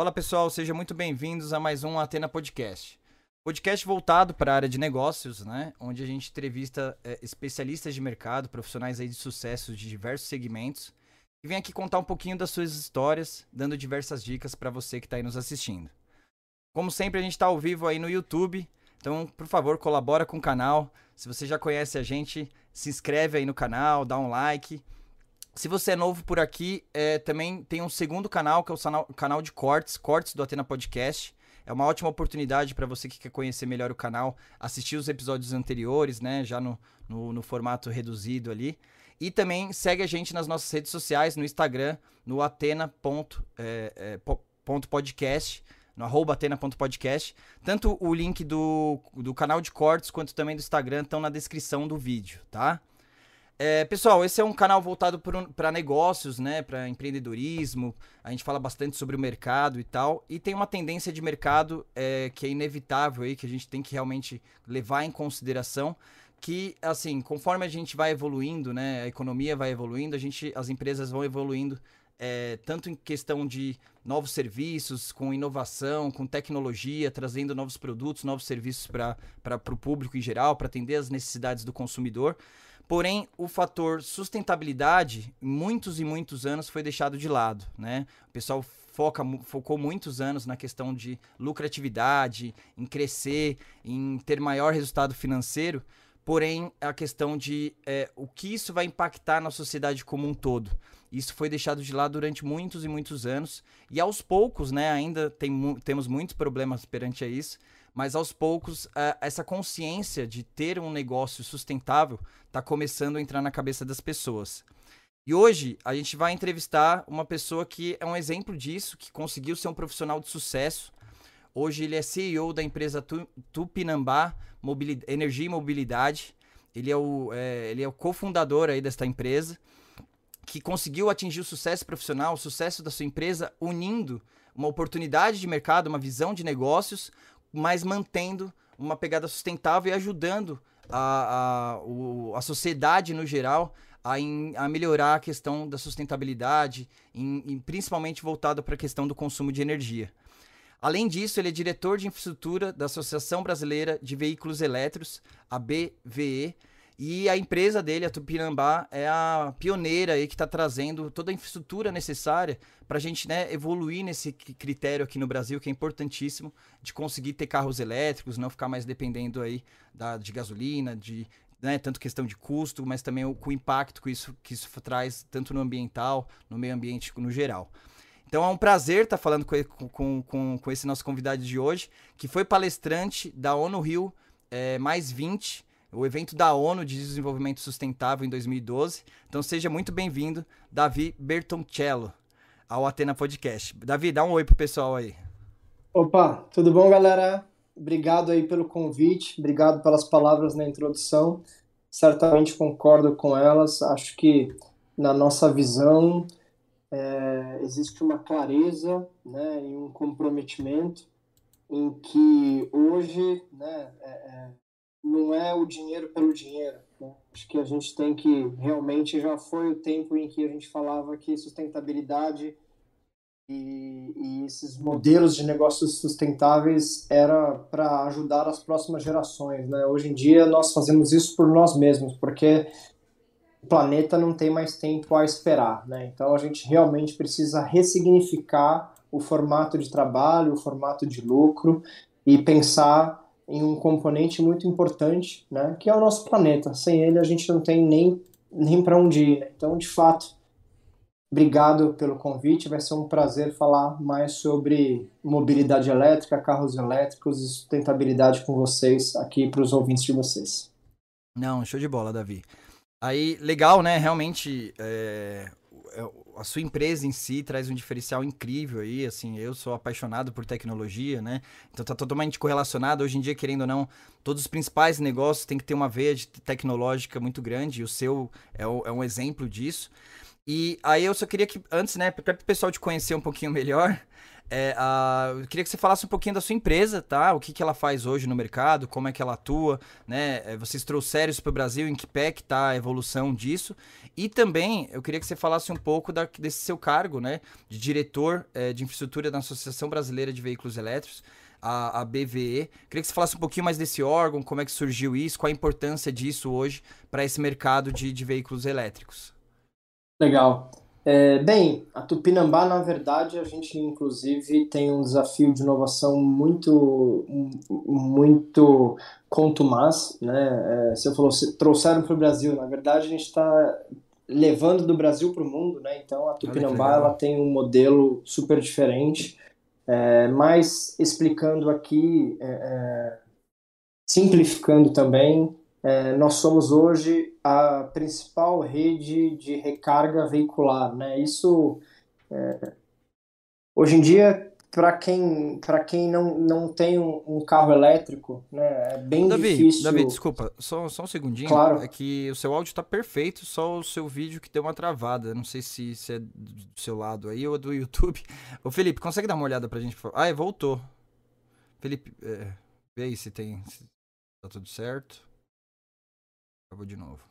Fala pessoal, sejam muito bem-vindos a mais um Atena Podcast. Podcast voltado para a área de negócios, né? Onde a gente entrevista é, especialistas de mercado, profissionais aí de sucesso de diversos segmentos, e vem aqui contar um pouquinho das suas histórias, dando diversas dicas para você que está aí nos assistindo. Como sempre, a gente está ao vivo aí no YouTube, então, por favor, colabora com o canal. Se você já conhece a gente, se inscreve aí no canal, dá um like. Se você é novo por aqui, é, também tem um segundo canal, que é o canal de cortes, cortes do Atena Podcast. É uma ótima oportunidade para você que quer conhecer melhor o canal, assistir os episódios anteriores, né? Já no, no, no, formato reduzido ali. E também segue a gente nas nossas redes sociais, no Instagram, no atena.podcast, é, é, no arroba atena.podcast. Tanto o link do, do canal de cortes quanto também do Instagram estão na descrição do vídeo, tá? É, pessoal, esse é um canal voltado para negócios, né, para empreendedorismo. A gente fala bastante sobre o mercado e tal. E tem uma tendência de mercado é, que é inevitável aí, que a gente tem que realmente levar em consideração. Que, assim, conforme a gente vai evoluindo, né, a economia vai evoluindo, a gente, as empresas vão evoluindo é, tanto em questão de novos serviços, com inovação, com tecnologia, trazendo novos produtos, novos serviços para o público em geral, para atender as necessidades do consumidor. Porém, o fator sustentabilidade, muitos e muitos anos, foi deixado de lado. Né? O pessoal foca, focou muitos anos na questão de lucratividade, em crescer, em ter maior resultado financeiro. Porém, a questão de é, o que isso vai impactar na sociedade como um todo. Isso foi deixado de lado durante muitos e muitos anos. E aos poucos, né, ainda tem, temos muitos problemas perante a isso, mas aos poucos essa consciência de ter um negócio sustentável está começando a entrar na cabeça das pessoas. E hoje a gente vai entrevistar uma pessoa que é um exemplo disso, que conseguiu ser um profissional de sucesso. Hoje ele é CEO da empresa Tupinambá Energia e Mobilidade. Ele é o, é, ele é o cofundador aí desta empresa, que conseguiu atingir o sucesso profissional, o sucesso da sua empresa, unindo uma oportunidade de mercado, uma visão de negócios mas mantendo uma pegada sustentável e ajudando a, a, o, a sociedade no geral a, in, a, melhorar a questão da sustentabilidade, em, principalmente voltado para a questão do consumo de energia. Além disso, ele é diretor de infraestrutura da Associação Brasileira de Veículos Elétricos, a BVE, e a empresa dele, a Tupinambá, é a pioneira aí que está trazendo toda a infraestrutura necessária para a gente né, evoluir nesse critério aqui no Brasil, que é importantíssimo, de conseguir ter carros elétricos, não ficar mais dependendo aí da, de gasolina, de né, tanto questão de custo, mas também o, o impacto que isso, que isso traz, tanto no ambiental, no meio ambiente no geral. Então é um prazer estar tá falando com, com, com, com, esse nosso convidado de hoje, que foi palestrante da ONU Rio é, mais 20, o evento da ONU de Desenvolvimento Sustentável em 2012. Então seja muito bem-vindo, Davi Bertoncello, ao Atena Podcast. Davi, dá um oi pro pessoal aí. Opa, tudo bom, galera? Obrigado aí pelo convite, obrigado pelas palavras na introdução. Certamente concordo com elas. Acho que na nossa visão é, existe uma clareza né, e um comprometimento em que hoje né, é, é não é o dinheiro pelo dinheiro. Né? Acho que a gente tem que realmente já foi o tempo em que a gente falava que sustentabilidade e, e esses modelos de negócios sustentáveis era para ajudar as próximas gerações. Né? Hoje em dia nós fazemos isso por nós mesmos, porque o planeta não tem mais tempo a esperar. Né? Então a gente realmente precisa ressignificar o formato de trabalho, o formato de lucro e pensar em um componente muito importante, né, que é o nosso planeta. Sem ele a gente não tem nem, nem para onde ir. Então, de fato, obrigado pelo convite. Vai ser um prazer falar mais sobre mobilidade elétrica, carros elétricos e sustentabilidade com vocês aqui para os ouvintes de vocês. Não, show de bola, Davi. Aí, legal, né? Realmente, é, é, a sua empresa em si traz um diferencial incrível aí, assim, eu sou apaixonado por tecnologia, né? Então tá totalmente correlacionado. Hoje em dia, querendo ou não, todos os principais negócios têm que ter uma veia tecnológica muito grande, e o seu é, o, é um exemplo disso. E aí eu só queria que, antes, né, para o pessoal te conhecer um pouquinho melhor, É, eu queria que você falasse um pouquinho da sua empresa, tá? O que, que ela faz hoje no mercado, como é que ela atua, né? É, vocês trouxeram isso para o Brasil, em que pé que tá a evolução disso. E também eu queria que você falasse um pouco da, desse seu cargo, né? De diretor é, de infraestrutura da Associação Brasileira de Veículos Elétricos, a, a BVE. Queria que você falasse um pouquinho mais desse órgão, como é que surgiu isso, qual a importância disso hoje para esse mercado de, de veículos elétricos. Legal. É, bem, a Tupinambá, na verdade, a gente inclusive tem um desafio de inovação muito, muito contumaz, né? É, você falou, se trouxeram para o Brasil, na verdade a gente está levando do Brasil para o mundo, né? Então a Tupinambá ela tem um modelo super diferente, é, mas explicando aqui, é, é simplificando também, é, nós somos hoje a principal rede de recarga veicular, né? Isso é, hoje em dia para quem para quem não, não tem um, um, carro elétrico, né? É bem Davi, difícil. Davi, desculpa, só, só um segundinho. Claro. É que o seu áudio está perfeito, só o seu vídeo que deu uma travada. Não sei se, se é do seu lado aí ou do YouTube. Ô Felipe, consegue dar uma olhada pra gente? Ah, é, voltou. Felipe, é, vê aí se tem se tá tudo certo. Acabou de novo.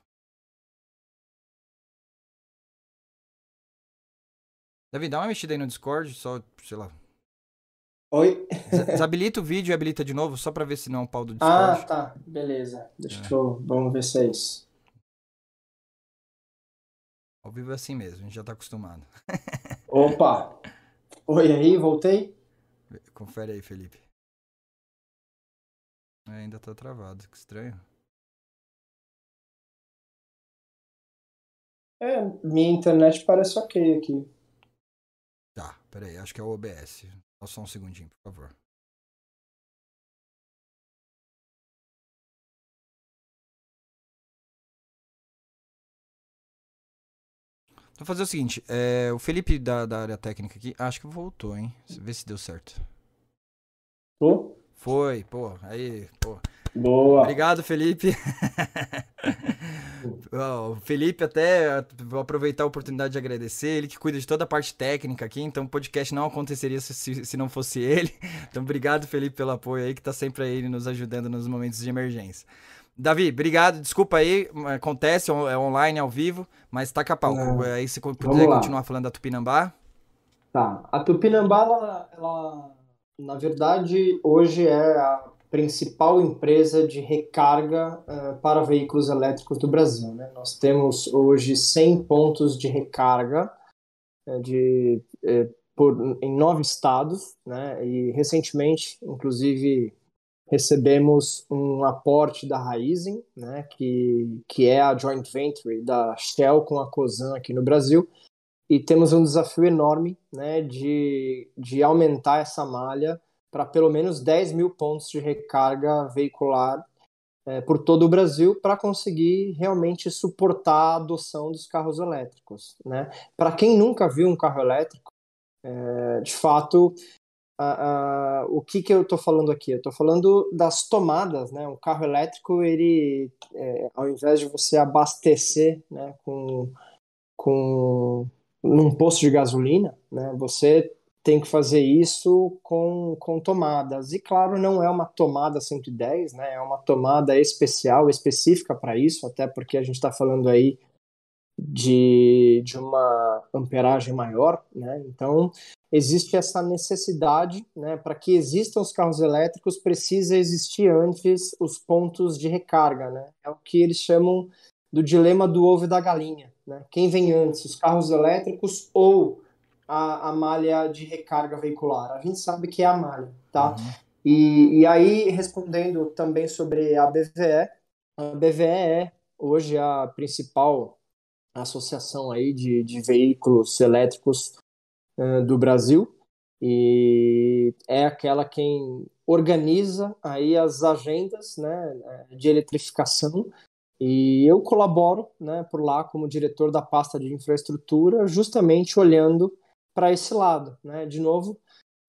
Davi, dá uma mexida aí no Discord, só, sei lá. Oi? Desabilita o vídeo e habilita de novo, só pra ver se não é um pau do ah, Discord. Ah, tá. Beleza. Deixa é. eu. Vamos ver se é isso. Ao vivo é assim mesmo, a gente já tá acostumado. Opa! Oi aí, voltei? Confere aí, Felipe. É, ainda tá travado, que estranho. É, minha internet parece ok aqui. Tá, peraí, acho que é o OBS. Só um segundinho, por favor. Vou fazer o seguinte, é, o Felipe da, da área técnica aqui, acho que voltou, hein? Vê se deu certo. Tô? Foi, pô, aí, pô. Boa. Obrigado, Felipe. o Felipe até vou aproveitar a oportunidade de agradecer, ele que cuida de toda a parte técnica aqui, então o podcast não aconteceria se, se não fosse ele. Então obrigado, Felipe, pelo apoio aí, que tá sempre aí nos ajudando nos momentos de emergência. Davi, obrigado, desculpa aí, acontece, é online, ao vivo, mas tá capau. É, aí se puder continuar falando da Tupinambá. Tá, a Tupinambá, ela, ela na verdade, hoje é a principal empresa de recarga uh, para veículos elétricos do Brasil. Né? Nós temos hoje 100 pontos de recarga uh, de, uh, por, em nove estados, né? e recentemente, inclusive, recebemos um aporte da Raizen, né? que, que é a joint venture da Shell com a Cosan aqui no Brasil, e temos um desafio enorme né? de, de aumentar essa malha para pelo menos 10 mil pontos de recarga veicular é, por todo o Brasil para conseguir realmente suportar a adoção dos carros elétricos. Né? Para quem nunca viu um carro elétrico, é, de fato, a, a, o que, que eu estou falando aqui? Eu estou falando das tomadas. Né? Um carro elétrico, ele, é, ao invés de você abastecer né, com, com num posto de gasolina, né, você tem que fazer isso com, com tomadas. E claro, não é uma tomada 110, né? É uma tomada especial, específica para isso, até porque a gente está falando aí de, de uma amperagem maior, né? Então, existe essa necessidade, né? Para que existam os carros elétricos, precisa existir antes os pontos de recarga, né? É o que eles chamam do dilema do ovo e da galinha, né? Quem vem antes, os carros elétricos ou a, a malha de recarga veicular? A gente sabe que é a malha, tá? Uhum. E, e aí, respondendo também sobre a BVE, a BVE é hoje a principal associação aí de, de veículos elétricos uh, do Brasil e é aquela quem organiza aí as agendas né, de eletrificação e eu colaboro né, por lá como diretor da pasta de infraestrutura justamente olhando para esse lado, né? De novo,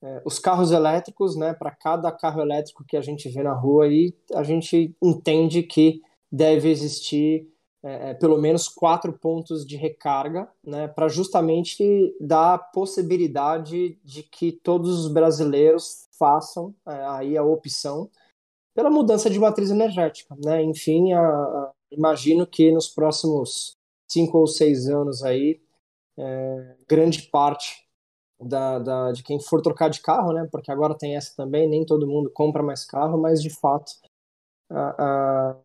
é, os carros elétricos, né? Para cada carro elétrico que a gente vê na rua aí, a gente entende que deve existir é, é, pelo menos quatro pontos de recarga, né, para justamente dar a possibilidade de que todos os brasileiros façam é, aí a opção pela mudança de matriz energética, né? Enfim, a, a, imagino que nos próximos cinco ou seis anos aí, é, grande parte da, da, de quem for trocar de carro, né? Porque agora tem essa também, nem todo mundo compra mais carro, mas de fato a, a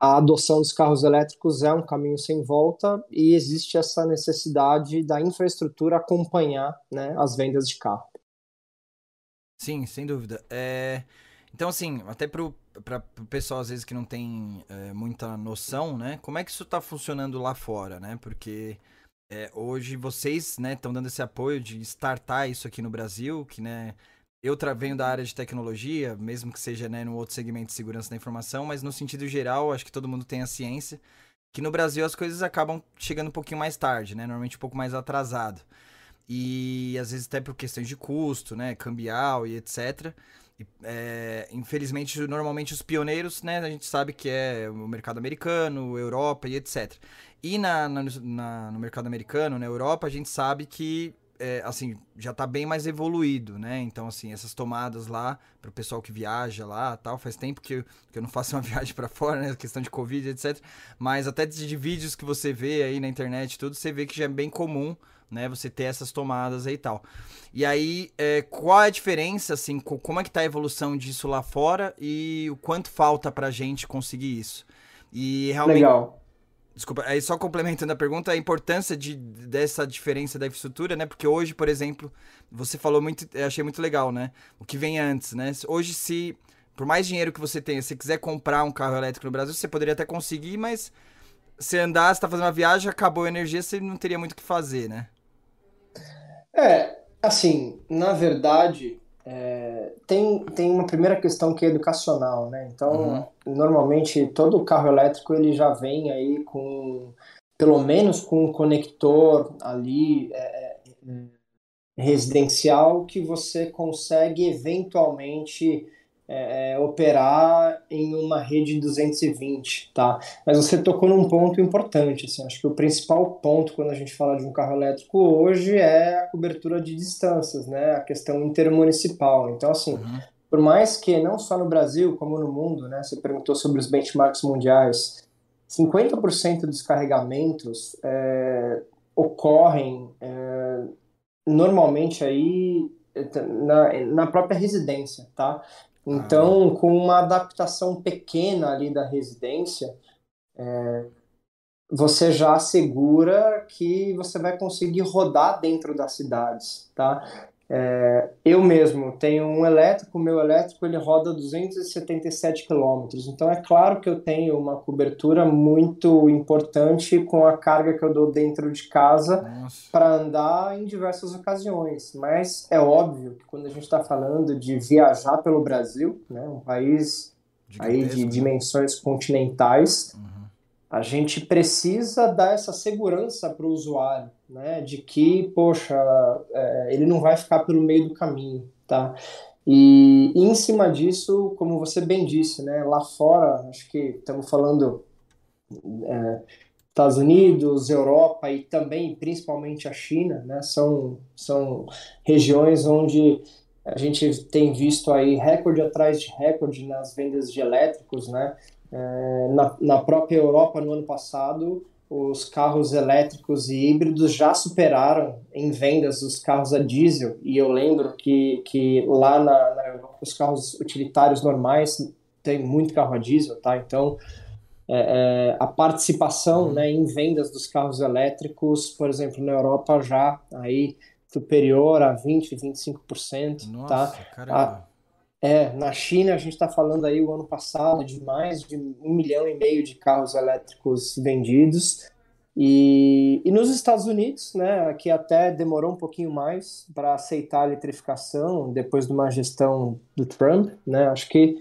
a adoção dos carros elétricos é um caminho sem volta e existe essa necessidade da infraestrutura acompanhar né, as vendas de carro. Sim, sem dúvida. É... Então, assim, até para o pessoal, às vezes, que não tem é, muita noção, né? Como é que isso está funcionando lá fora, né? Porque é, hoje vocês estão né, dando esse apoio de startar isso aqui no Brasil, que né, eu venho da área de tecnologia, mesmo que seja né, no outro segmento de segurança da informação, mas no sentido geral, acho que todo mundo tem a ciência que no Brasil as coisas acabam chegando um pouquinho mais tarde, né? Normalmente um pouco mais atrasado. E às vezes até por questões de custo, né? Cambial e etc. É, infelizmente, normalmente os pioneiros, né? A gente sabe que é o mercado americano, Europa e etc. E na, na, na, no mercado americano, na Europa, a gente sabe que é, assim, já tá bem mais evoluído, né? Então, assim, essas tomadas lá, pro pessoal que viaja lá tal, faz tempo que eu, que eu não faço uma viagem para fora, né? Questão de Covid, etc. Mas até de vídeos que você vê aí na internet tudo, você vê que já é bem comum, né? Você ter essas tomadas aí e tal. E aí, é, qual é a diferença, assim, como é que tá a evolução disso lá fora e o quanto falta pra gente conseguir isso? E realmente... Legal. Desculpa, aí só complementando a pergunta, a importância de, dessa diferença da infraestrutura, né? Porque hoje, por exemplo, você falou muito, eu achei muito legal, né? O que vem antes, né? Hoje, se, por mais dinheiro que você tenha, se quiser comprar um carro elétrico no Brasil, você poderia até conseguir, mas se andar, se tá fazendo uma viagem, acabou a energia, você não teria muito o que fazer, né? É, assim, na verdade, é, tem, tem uma primeira questão que é educacional, né? Então, uhum. normalmente todo carro elétrico ele já vem aí com, pelo menos com um conector ali é, é residencial que você consegue eventualmente é, é, operar em uma rede 220, tá? Mas você tocou num ponto importante, assim, acho que o principal ponto quando a gente fala de um carro elétrico hoje é a cobertura de distâncias, né? A questão intermunicipal. Então, assim, uhum. por mais que não só no Brasil como no mundo, né? Você perguntou sobre os benchmarks mundiais, 50% dos carregamentos é, ocorrem é, normalmente aí na, na própria residência, tá? Então, com uma adaptação pequena ali da residência, é, você já assegura que você vai conseguir rodar dentro das cidades, tá? É, eu mesmo tenho um elétrico, o meu elétrico ele roda 277 quilômetros, então é claro que eu tenho uma cobertura muito importante com a carga que eu dou dentro de casa para andar em diversas ocasiões, mas é óbvio que quando a gente está falando de viajar pelo Brasil, né, um país de aí de né? dimensões continentais, uhum a gente precisa dar essa segurança para o usuário, né, de que, poxa, é, ele não vai ficar pelo meio do caminho, tá? E, e, em cima disso, como você bem disse, né, lá fora, acho que estamos falando é, Estados Unidos, Europa e também, principalmente a China, né, são, são regiões onde a gente tem visto aí recorde atrás de recorde nas vendas de elétricos, né, é, na, na própria Europa, no ano passado, os carros elétricos e híbridos já superaram em vendas os carros a diesel. E eu lembro que, que lá na, na Europa, os carros utilitários normais tem muito carro a diesel, tá? Então, é, é, a participação né, em vendas dos carros elétricos, por exemplo, na Europa já aí superior a 20, 25%, Nossa, tá? Caramba. É, na China a gente está falando aí o ano passado de mais de um milhão e meio de carros elétricos vendidos. E, e nos Estados Unidos, né, que até demorou um pouquinho mais para aceitar a eletrificação depois de uma gestão do Trump, né, acho que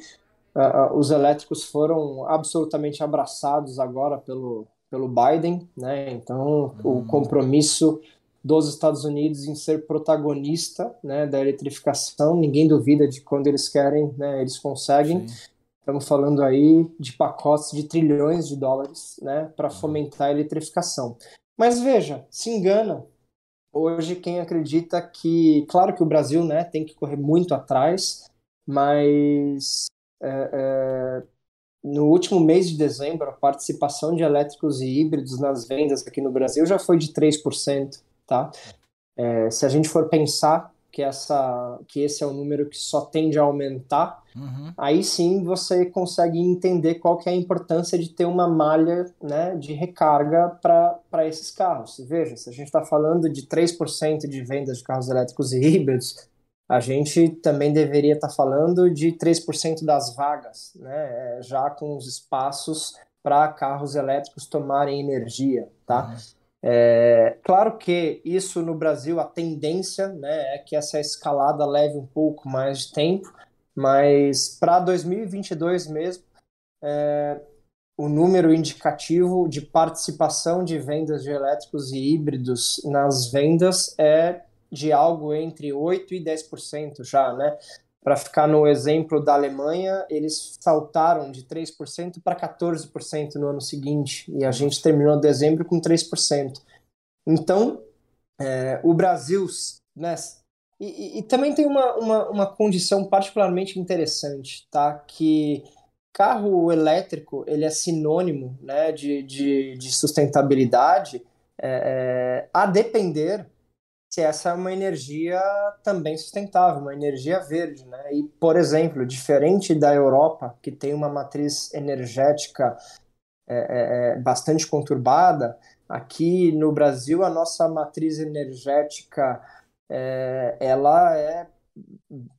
uh, os elétricos foram absolutamente abraçados agora pelo, pelo Biden, né, então o hum. compromisso dos Estados Unidos em ser protagonista né, da eletrificação. Ninguém duvida de quando eles querem, né, eles conseguem. Sim. Estamos falando aí de pacotes de trilhões de dólares né, para fomentar a eletrificação. Mas veja, se engana. Hoje, quem acredita que. Claro que o Brasil né, tem que correr muito atrás, mas é, é, no último mês de dezembro, a participação de elétricos e híbridos nas vendas aqui no Brasil já foi de 3%. Tá? É, se a gente for pensar que, essa, que esse é um número que só tende a aumentar, uhum. aí sim você consegue entender qual que é a importância de ter uma malha né, de recarga para esses carros. Veja, se a gente está falando de 3% de vendas de carros elétricos e híbridos, a gente também deveria estar tá falando de 3% das vagas, né, é, já com os espaços para carros elétricos tomarem energia, tá? Uhum. É, claro que isso no Brasil, a tendência né, é que essa escalada leve um pouco mais de tempo, mas para 2022 mesmo, é, o número indicativo de participação de vendas de elétricos e híbridos nas vendas é de algo entre 8% e 10% já, né? Para ficar no exemplo da Alemanha, eles saltaram de 3% para 14% no ano seguinte, e a gente terminou dezembro com 3%. Então, é, o Brasil, né, e, e, e, também tem uma, uma, uma condição particularmente interessante, tá? Que carro elétrico ele é sinônimo né, de, de, de sustentabilidade é, é, a depender se essa é uma energia também sustentável, uma energia verde, né? E, por exemplo, diferente da Europa, que tem uma matriz energética é, é, é, bastante conturbada, aqui no Brasil a nossa matriz energética é, ela é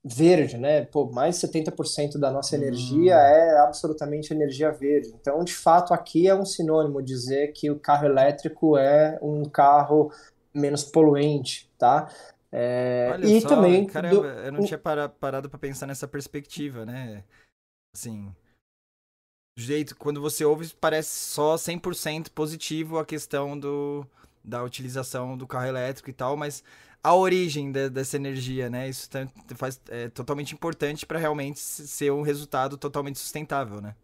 verde, né? Pô, mais 70% da nossa energia hum. é absolutamente energia verde. Então, de fato, aqui é um sinônimo dizer que o carro elétrico é um carro menos poluente, tá? É, Olha e só, também. Caramba, do... eu não tinha parado para pensar nessa perspectiva, né? Assim. Do jeito, quando você ouve, parece só 100% positivo a questão do, da utilização do carro elétrico e tal, mas a origem de, dessa energia, né? Isso faz, é totalmente importante para realmente ser um resultado totalmente sustentável, né?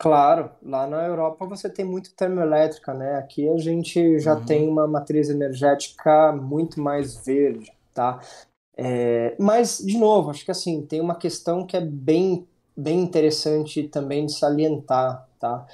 Claro, lá na Europa você tem muito termoelétrica, né? Aqui a gente já uhum. tem uma matriz energética muito mais verde, tá? É, mas, de novo, acho que assim, tem uma questão que é bem, bem interessante também de salientar, tá?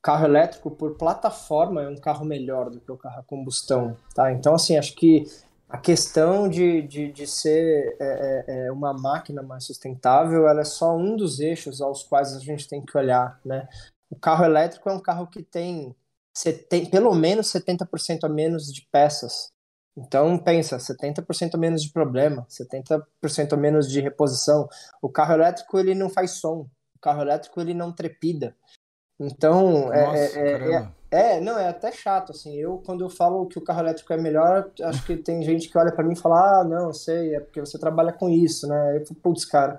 Carro elétrico por plataforma é um carro melhor do que o carro a combustão, tá? Então, assim, acho que a questão de, de, de ser é, é, é, uma máquina mais sustentável, ela é só um dos eixos aos quais a gente tem que olhar, né? O carro elétrico é um carro que tem, tem pelo menos 70% a menos de peças. Então, pensa, 70% a menos de problema, 70% a menos de reposição. O carro elétrico, ele não faz som. O carro elétrico, ele não trepida. Então, é, Nossa, é, é, é, não, é até chato, assim. Eu, quando eu falo que o carro elétrico é melhor, acho que tem gente que olha para mim e fala, ah, não, sei, é porque você trabalha com isso, né? Eu falo, putz, cara,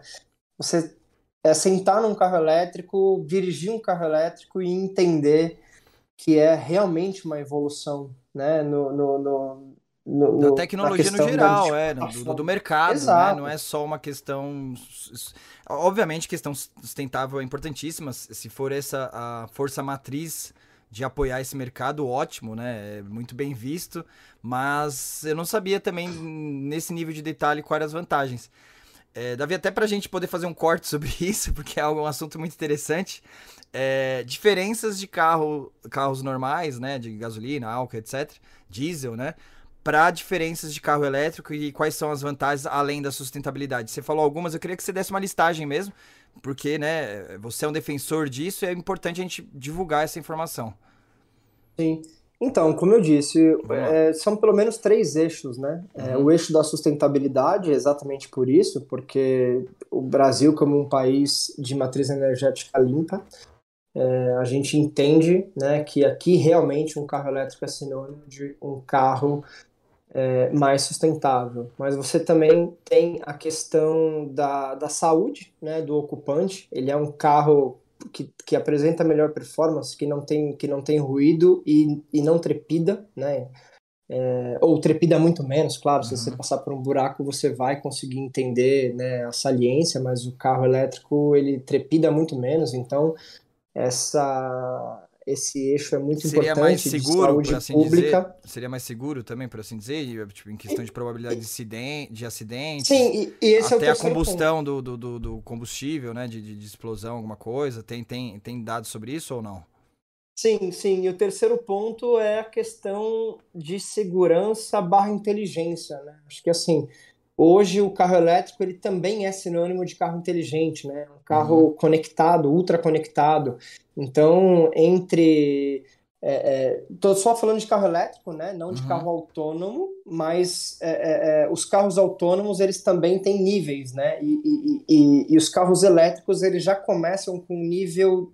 você é sentar num carro elétrico, dirigir um carro elétrico e entender que é realmente uma evolução, né? No, no, no, no da tecnologia no geral, da... é, do, do mercado, né? Não é só uma questão Obviamente, questão sustentável é importantíssima. Se for essa a força matriz de apoiar esse mercado, ótimo, né? É muito bem visto. Mas eu não sabia também, nesse nível de detalhe, quais as vantagens. É, Davi, até para a gente poder fazer um corte sobre isso, porque é um assunto muito interessante. É, diferenças de carro, carros normais, né? De gasolina, álcool, etc. Diesel, né? para diferenças de carro elétrico e quais são as vantagens além da sustentabilidade. Você falou algumas, eu queria que você desse uma listagem mesmo, porque né, você é um defensor disso e é importante a gente divulgar essa informação. Sim. Então, como eu disse, é, são pelo menos três eixos, né? É, uhum. o eixo da sustentabilidade, exatamente por isso, porque o Brasil, como um país de matriz energética limpa, é, a gente entende né, que aqui realmente um carro elétrico é sinônimo de um carro é, mais sustentável. Mas você também tem a questão da, da saúde né, do ocupante. Ele é um carro que, que apresenta melhor performance, que não tem, que não tem ruído e, e não trepida, né? é, ou trepida muito menos, claro, uhum. se você uhum. passar por um buraco você vai conseguir entender né, a saliência, mas o carro elétrico ele trepida muito menos, então essa esse eixo é muito seria importante mais seguro, de assim pública. Dizer, seria mais seguro também, por assim dizer, tipo, em questão de probabilidade de acidente, de acidente Sim, e, e esse até é a combustão do, do, do, combustível, né, de, de, de, explosão, alguma coisa. Tem, tem, tem dados sobre isso ou não? Sim, sim. E o terceiro ponto é a questão de segurança barra inteligência, né? Acho que assim, Hoje o carro elétrico ele também é sinônimo de carro inteligente, né? Um carro uhum. conectado, ultra conectado. Então, entre Estou é, é, só falando de carro elétrico, né? Não de uhum. carro autônomo, mas é, é, é, os carros autônomos eles também têm níveis, né? E, e, e, e os carros elétricos eles já começam com nível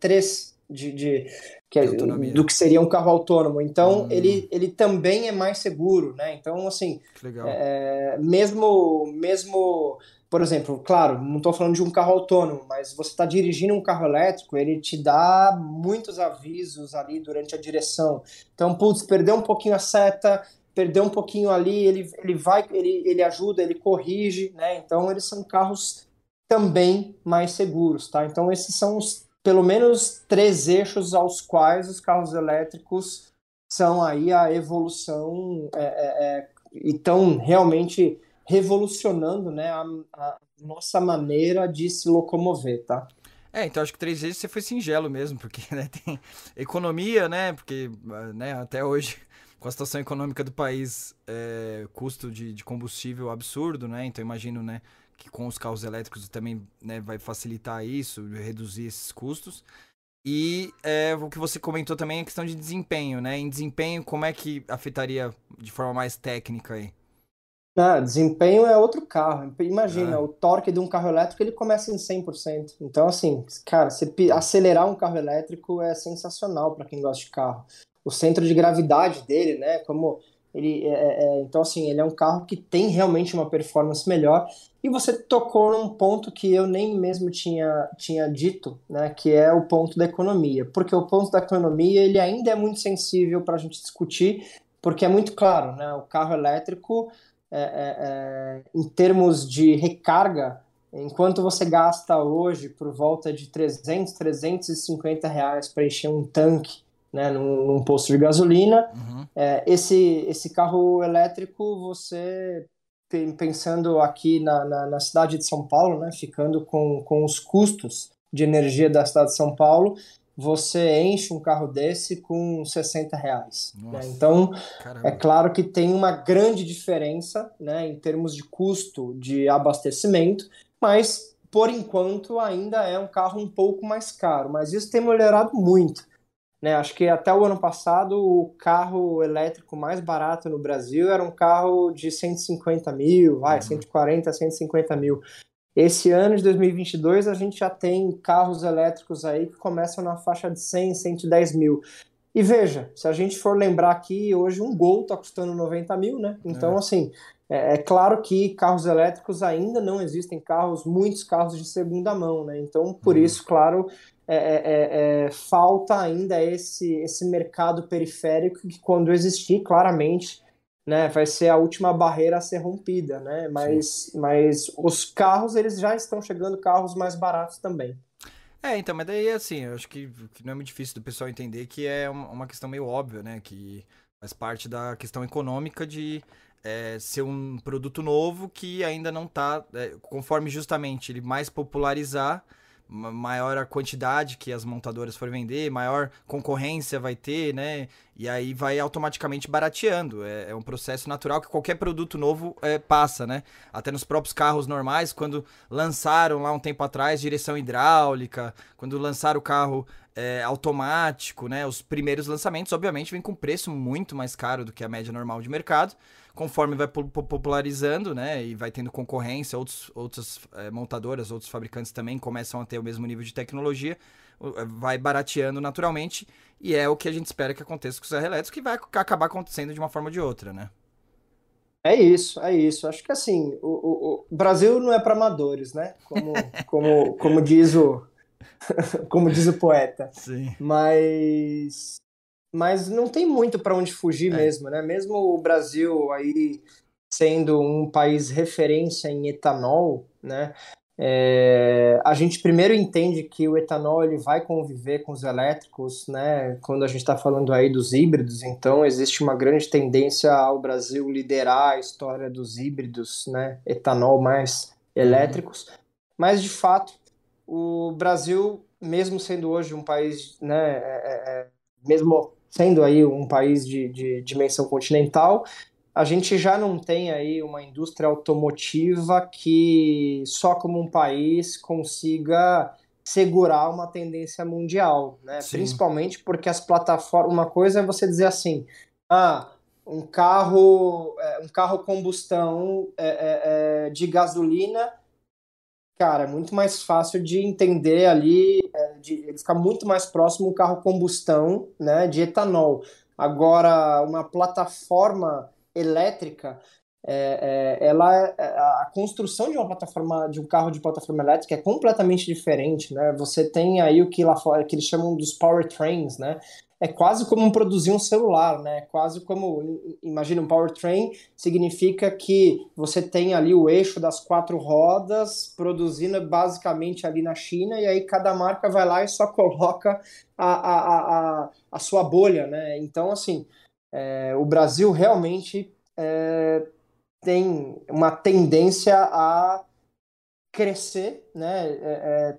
3 de, de que é, do que seria um carro autônomo. Então, hum. ele, ele também é mais seguro, né? Então, assim, é, mesmo, mesmo, por exemplo, claro, não estou falando de um carro autônomo, mas você está dirigindo um carro elétrico, ele te dá muitos avisos ali durante a direção. Então, putz, perdeu um pouquinho a seta, perdeu um pouquinho ali, ele, ele vai, ele, ele ajuda, ele corrige, né? Então, eles são carros também mais seguros, tá? Então, esses são os pelo menos três eixos aos quais os carros elétricos são aí a evolução é, é, é, e estão realmente revolucionando né, a, a, nossa maneira de se locomover, tá? É, então acho que três vezes você foi singelo mesmo, porque né, tem economia, né? Porque né, até hoje, com a situação econômica do país, é, custo de, de combustível absurdo, né? Então imagino, né? Que com os carros elétricos também né, vai facilitar isso, reduzir esses custos. E é, o que você comentou também é a questão de desempenho, né? Em desempenho, como é que afetaria de forma mais técnica aí? Ah, desempenho é outro carro. Imagina, ah. o torque de um carro elétrico ele começa em 100%. Então, assim, cara, você acelerar um carro elétrico é sensacional para quem gosta de carro. O centro de gravidade dele, né? Como ele é, é, é, então, assim, ele é um carro que tem realmente uma performance melhor. E você tocou num ponto que eu nem mesmo tinha, tinha dito, né, que é o ponto da economia. Porque o ponto da economia ele ainda é muito sensível para a gente discutir, porque é muito claro, né, o carro elétrico, é, é, é, em termos de recarga, enquanto você gasta hoje por volta de 300, 350 reais para encher um tanque né, num, num posto de gasolina. Uhum. É, esse, esse carro elétrico, você pensando aqui na, na, na, cidade de São Paulo, né, ficando com, com os custos de energia da cidade de São Paulo, você enche um carro desse com 60 reais. Né? Então, Caramba. é claro que tem uma grande diferença né, em termos de custo de abastecimento, mas por enquanto ainda é um carro um pouco mais caro. Mas isso tem melhorado muito. Né? Acho que até o ano passado o carro elétrico mais barato no Brasil era um carro de 150 mil, vai, uhum. 140, 150 mil. Esse ano de 2022 a gente já tem carros elétricos aí que começam na faixa de 100, 110 mil. E veja, se a gente for lembrar aqui, hoje um Gol está custando 90 mil, né? Então, é. assim, é, é, claro que carros elétricos ainda não existem carros, muitos carros de segunda mão, né? Então, por uhum. isso, claro, é, é, é, é, falta ainda esse, esse mercado periférico que, quando existir, claramente, né, vai ser a última barreira a ser rompida, né? Mas, mas os carros, eles já estão chegando carros mais baratos também. É, então, mas daí, assim, eu acho que, que não é muito difícil do pessoal entender que é uma, questão meio óbvia, né? Que faz parte da questão econômica de é, ser um produto novo que ainda não está, é, conforme justamente ele mais popularizar, maior a quantidade que as montadoras forem vender, maior concorrência vai ter, né? E aí vai automaticamente barateando. É, é um processo natural que qualquer produto novo é, passa, né? Até nos próprios carros normais, quando lançaram lá um tempo atrás direção hidráulica, quando lançaram o carro é, automático, né? Os primeiros lançamentos, obviamente, vêm com preço muito mais caro do que a média normal de mercado conforme vai popularizando, né, e vai tendo concorrência, outros, outras é, montadoras, outros fabricantes também começam a ter o mesmo nível de tecnologia, eh, vai barateando naturalmente, e é o que a gente espera que aconteça com os elétricos, que vai acabar acontecendo de uma forma ou de outra, né? É isso, é isso. Acho que assim, o, o, o Brasil não é para amadores, né? Como, como, como diz o como diz o poeta. Sim. Mas mas não tem muito para onde fugir é. mesmo, né? Mesmo o Brasil aí sendo um país referência em etanol, né? É, a gente primeiro entende que o etanol ele vai conviver com os elétricos, né? Quando a gente está falando aí dos híbridos, então existe uma grande tendência ao Brasil liderar a história dos híbridos, né? Etanol mais elétricos. Mas de fato, o Brasil, mesmo sendo hoje um país, né? É, é, é mesmo sendo aí um país de, de dimensão continental, a gente já não tem aí uma indústria automotiva que só como um país consiga segurar uma tendência mundial, né? Sim. Principalmente porque as plataformas, uma coisa é você dizer assim, ah, um carro, é, um carro combustão de gasolina, cara, é muito mais fácil de entender ali de, ele fica muito mais próximo um carro combustão, né, de etanol. Agora, uma plataforma elétrica, é, é, ela, é, a construção de uma plataforma, de um carro de plataforma elétrica é completamente diferente, né? Você tem aí o que lá fora, que eles chamam dos powertrains, né? é quase como produzir um celular, né? Quase como, imagina, um powertrain significa que você tem ali o eixo das quatro rodas produzindo basicamente ali na China e aí cada marca vai lá e só coloca a, a, a, a sua bolha, né? Então, assim, é, o Brasil realmente é, tem uma tendência a crescer, né? É, é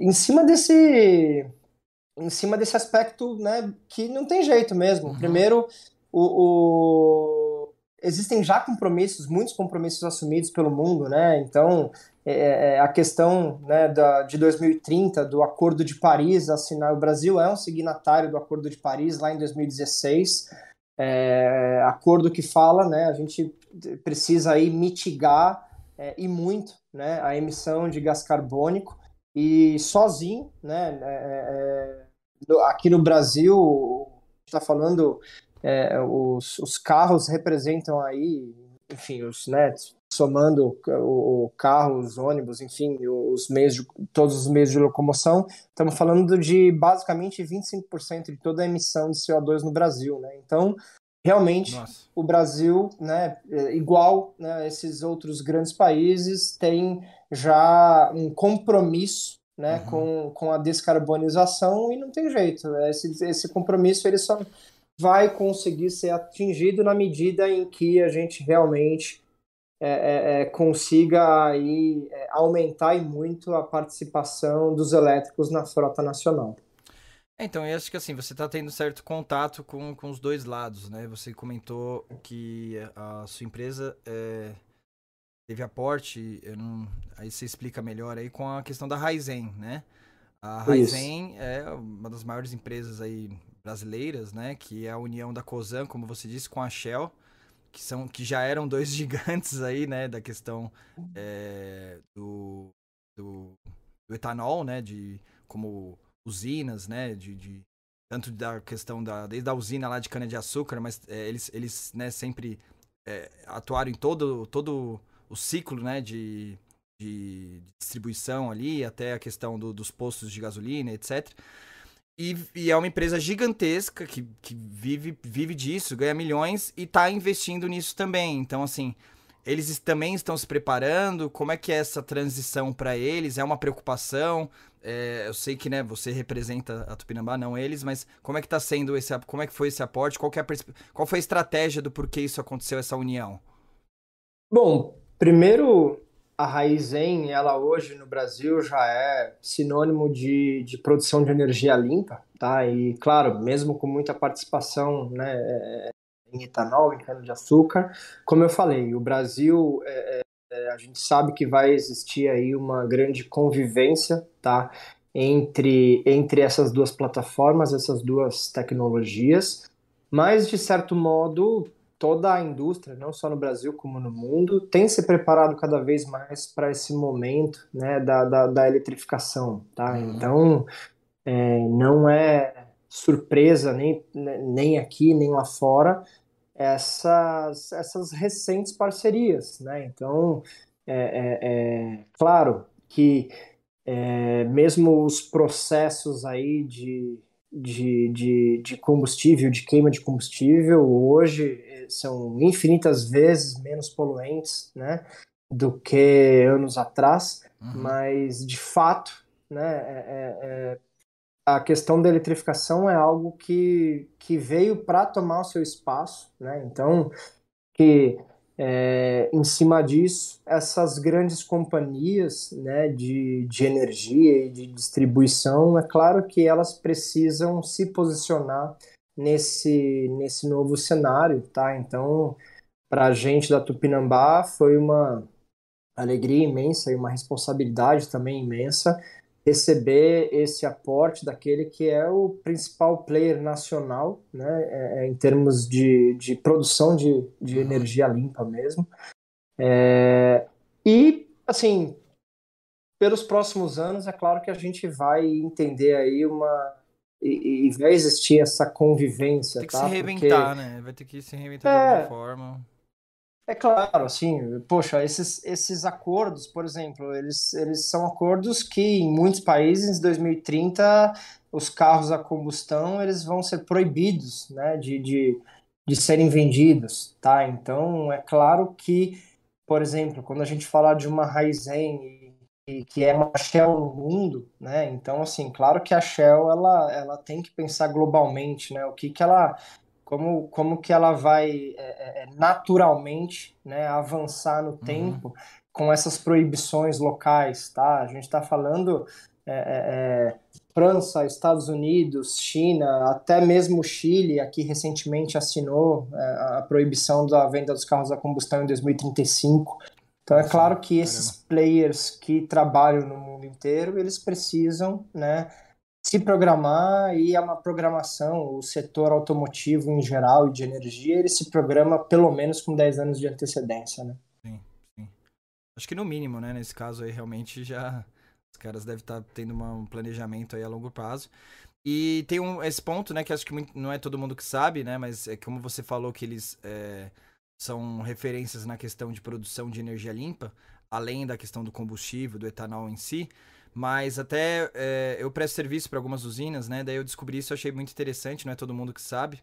em cima desse em cima desse aspecto, né, que não tem jeito mesmo. Uhum. Primeiro, o, o, existem já compromissos, muitos compromissos assumidos pelo mundo, né? Então, é, é, é a questão né, da, de 2030 do Acordo de Paris, assinar o Brasil é um signatário do Acordo de Paris lá em 2016. É, acordo que fala, né, a gente precisa aí mitigar é, e muito, né, a emissão de gás carbônico e sozinho, né? É, é, aqui no Brasil, está falando, é, os, os carros representam aí, enfim, os né, somando o, o carro, os ônibus, enfim, os meios de, todos os meios de locomoção, estamos falando de basicamente 25% de toda a emissão de CO2 no Brasil, né? Então, realmente Nossa. o Brasil, né, é, igual né, esses outros grandes países, tem já um compromisso né, uhum. com, com a descarbonização e não tem jeito. Esse, esse compromisso ele só vai conseguir ser atingido na medida em que a gente realmente é, é, é consiga aí, é, aumentar e muito a participação dos elétricos na frota nacional. Então, eu acho que assim, você está tendo certo contato com, com os dois lados, né? Você comentou que a sua empresa é, teve aporte, não, aí você explica melhor aí com a questão da Raizen, né? A Raizen é uma das maiores empresas aí brasileiras, né? Que é a união da Cosan, como você disse, com a Shell, que são que já eram dois gigantes aí, né? Da questão é, do, do, do etanol, né? De como usinas, né? De, de, tanto da questão da desde a usina lá de cana de açúcar, mas é, eles eles né, sempre é, atuaram em todo todo o ciclo né de, de distribuição ali até a questão do, dos postos de gasolina, etc. E, e, é uma empresa gigantesca que, que vive, vive disso, ganha milhões e está investindo nisso também. Então, assim, eles também estão se preparando? Como é que é essa transição para eles? É uma preocupação? É, eu sei que né, você representa a Tupinambá, não eles, mas como é que está sendo esse, como é que foi esse aporte? Qual, é qual foi a estratégia do porquê isso aconteceu, essa união? Bom, primeiro a Raizen, ela hoje no Brasil já é sinônimo de, de produção de energia limpa, tá? E claro, mesmo com muita participação, né, em etanol, em cana-de-açúcar. Como eu falei, o Brasil, é, é, a gente sabe que vai existir aí uma grande convivência, tá? Entre, entre essas duas plataformas, essas duas tecnologias, mas de certo modo toda a indústria, não só no Brasil como no mundo, tem se preparado cada vez mais para esse momento né, da, da, da eletrificação. Tá? Uhum. Então, é, não é surpresa nem, nem aqui, nem lá fora, essas, essas recentes parcerias, né? Então, é, é, é claro que é, mesmo os processos aí de, de, de, de combustível, de queima de combustível, hoje eh, são infinitas vezes menos poluentes, né, do que anos atrás, uhum. mas de fato, né, é, é, a questão da eletrificação é algo que, que veio para tomar o seu espaço, né, então que é, em cima disso, essas grandes companhias né, de, de energia e de distribuição, é claro que elas precisam se posicionar nesse, nesse novo cenário, tá? Então, para a gente da Tupinambá foi uma alegria imensa e uma responsabilidade também imensa receber esse aporte daquele que é o principal player nacional, né, é, é, em termos de, de produção de, de uhum. energia limpa mesmo. É, e, assim, pelos próximos anos, é claro que a gente vai entender aí uma. E, e vai existir essa convivência. Tem que tá? se reinventar, Porque... né? Vai ter que se reinventar é, de alguma forma. É claro, assim, poxa, esses, esses acordos, por exemplo, eles, eles são acordos que em muitos países, em 2030, os carros a combustão, eles vão ser proibidos, né, de, de, de serem vendidos, tá? Então, é claro que, por exemplo, quando a gente falar de uma Raizen e, que é uma Shell no mundo, né, então, assim, claro que a Shell, ela, ela tem que pensar globalmente, né, o que que ela como, como que ela vai é, é, é, naturalmente né, avançar no uhum. tempo com essas proibições locais, tá? A gente está falando é, é, é, França, Estados Unidos, China, até mesmo Chile, aqui recentemente assinou a proibição da venda dos carros a combustão em 2035. Então é claro que esses players que trabalham no mundo inteiro, eles precisam, né, se programar e é uma programação, o setor automotivo em geral e de energia, ele se programa pelo menos com 10 anos de antecedência, né? Sim, sim. Acho que no mínimo, né, nesse caso aí, realmente já os caras devem estar tá tendo uma, um planejamento aí a longo prazo. E tem um, esse ponto, né, que acho que muito, não é todo mundo que sabe, né, mas é como você falou que eles é, são referências na questão de produção de energia limpa, além da questão do combustível, do etanol em si, mas até é, eu presto serviço para algumas usinas, né? Daí eu descobri isso, achei muito interessante, não é todo mundo que sabe.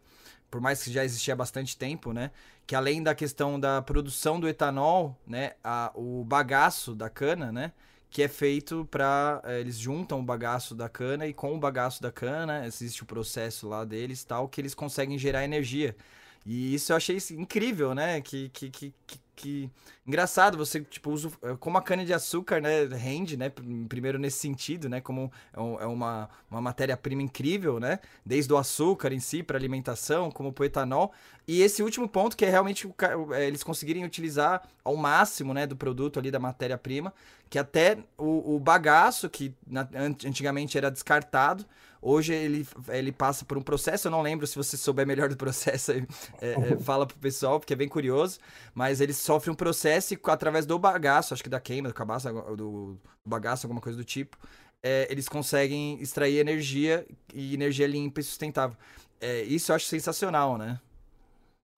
Por mais que já existia há bastante tempo, né? Que além da questão da produção do etanol, né? A, o bagaço da cana, né? Que é feito para é, eles juntam o bagaço da cana e com o bagaço da cana existe o processo lá deles tal que eles conseguem gerar energia. E isso eu achei incrível, né? Que, que, que, que engraçado, você tipo usa é, como a cana de açúcar, né, rende, né, primeiro nesse sentido, né, como é, é uma, uma matéria-prima incrível, né, desde o açúcar em si para alimentação, como o etanol. E esse último ponto que é realmente o, é, eles conseguirem utilizar ao máximo, né, do produto ali da matéria-prima, que até o, o bagaço que na, antigamente era descartado, Hoje ele, ele passa por um processo, eu não lembro se você souber melhor do processo, é, é, fala pro pessoal, porque é bem curioso. Mas ele sofre um processo e através do bagaço, acho que da queima, do cabaço, do, bagaço, alguma coisa do tipo, é, eles conseguem extrair energia e energia limpa e sustentável. É, isso eu acho sensacional, né?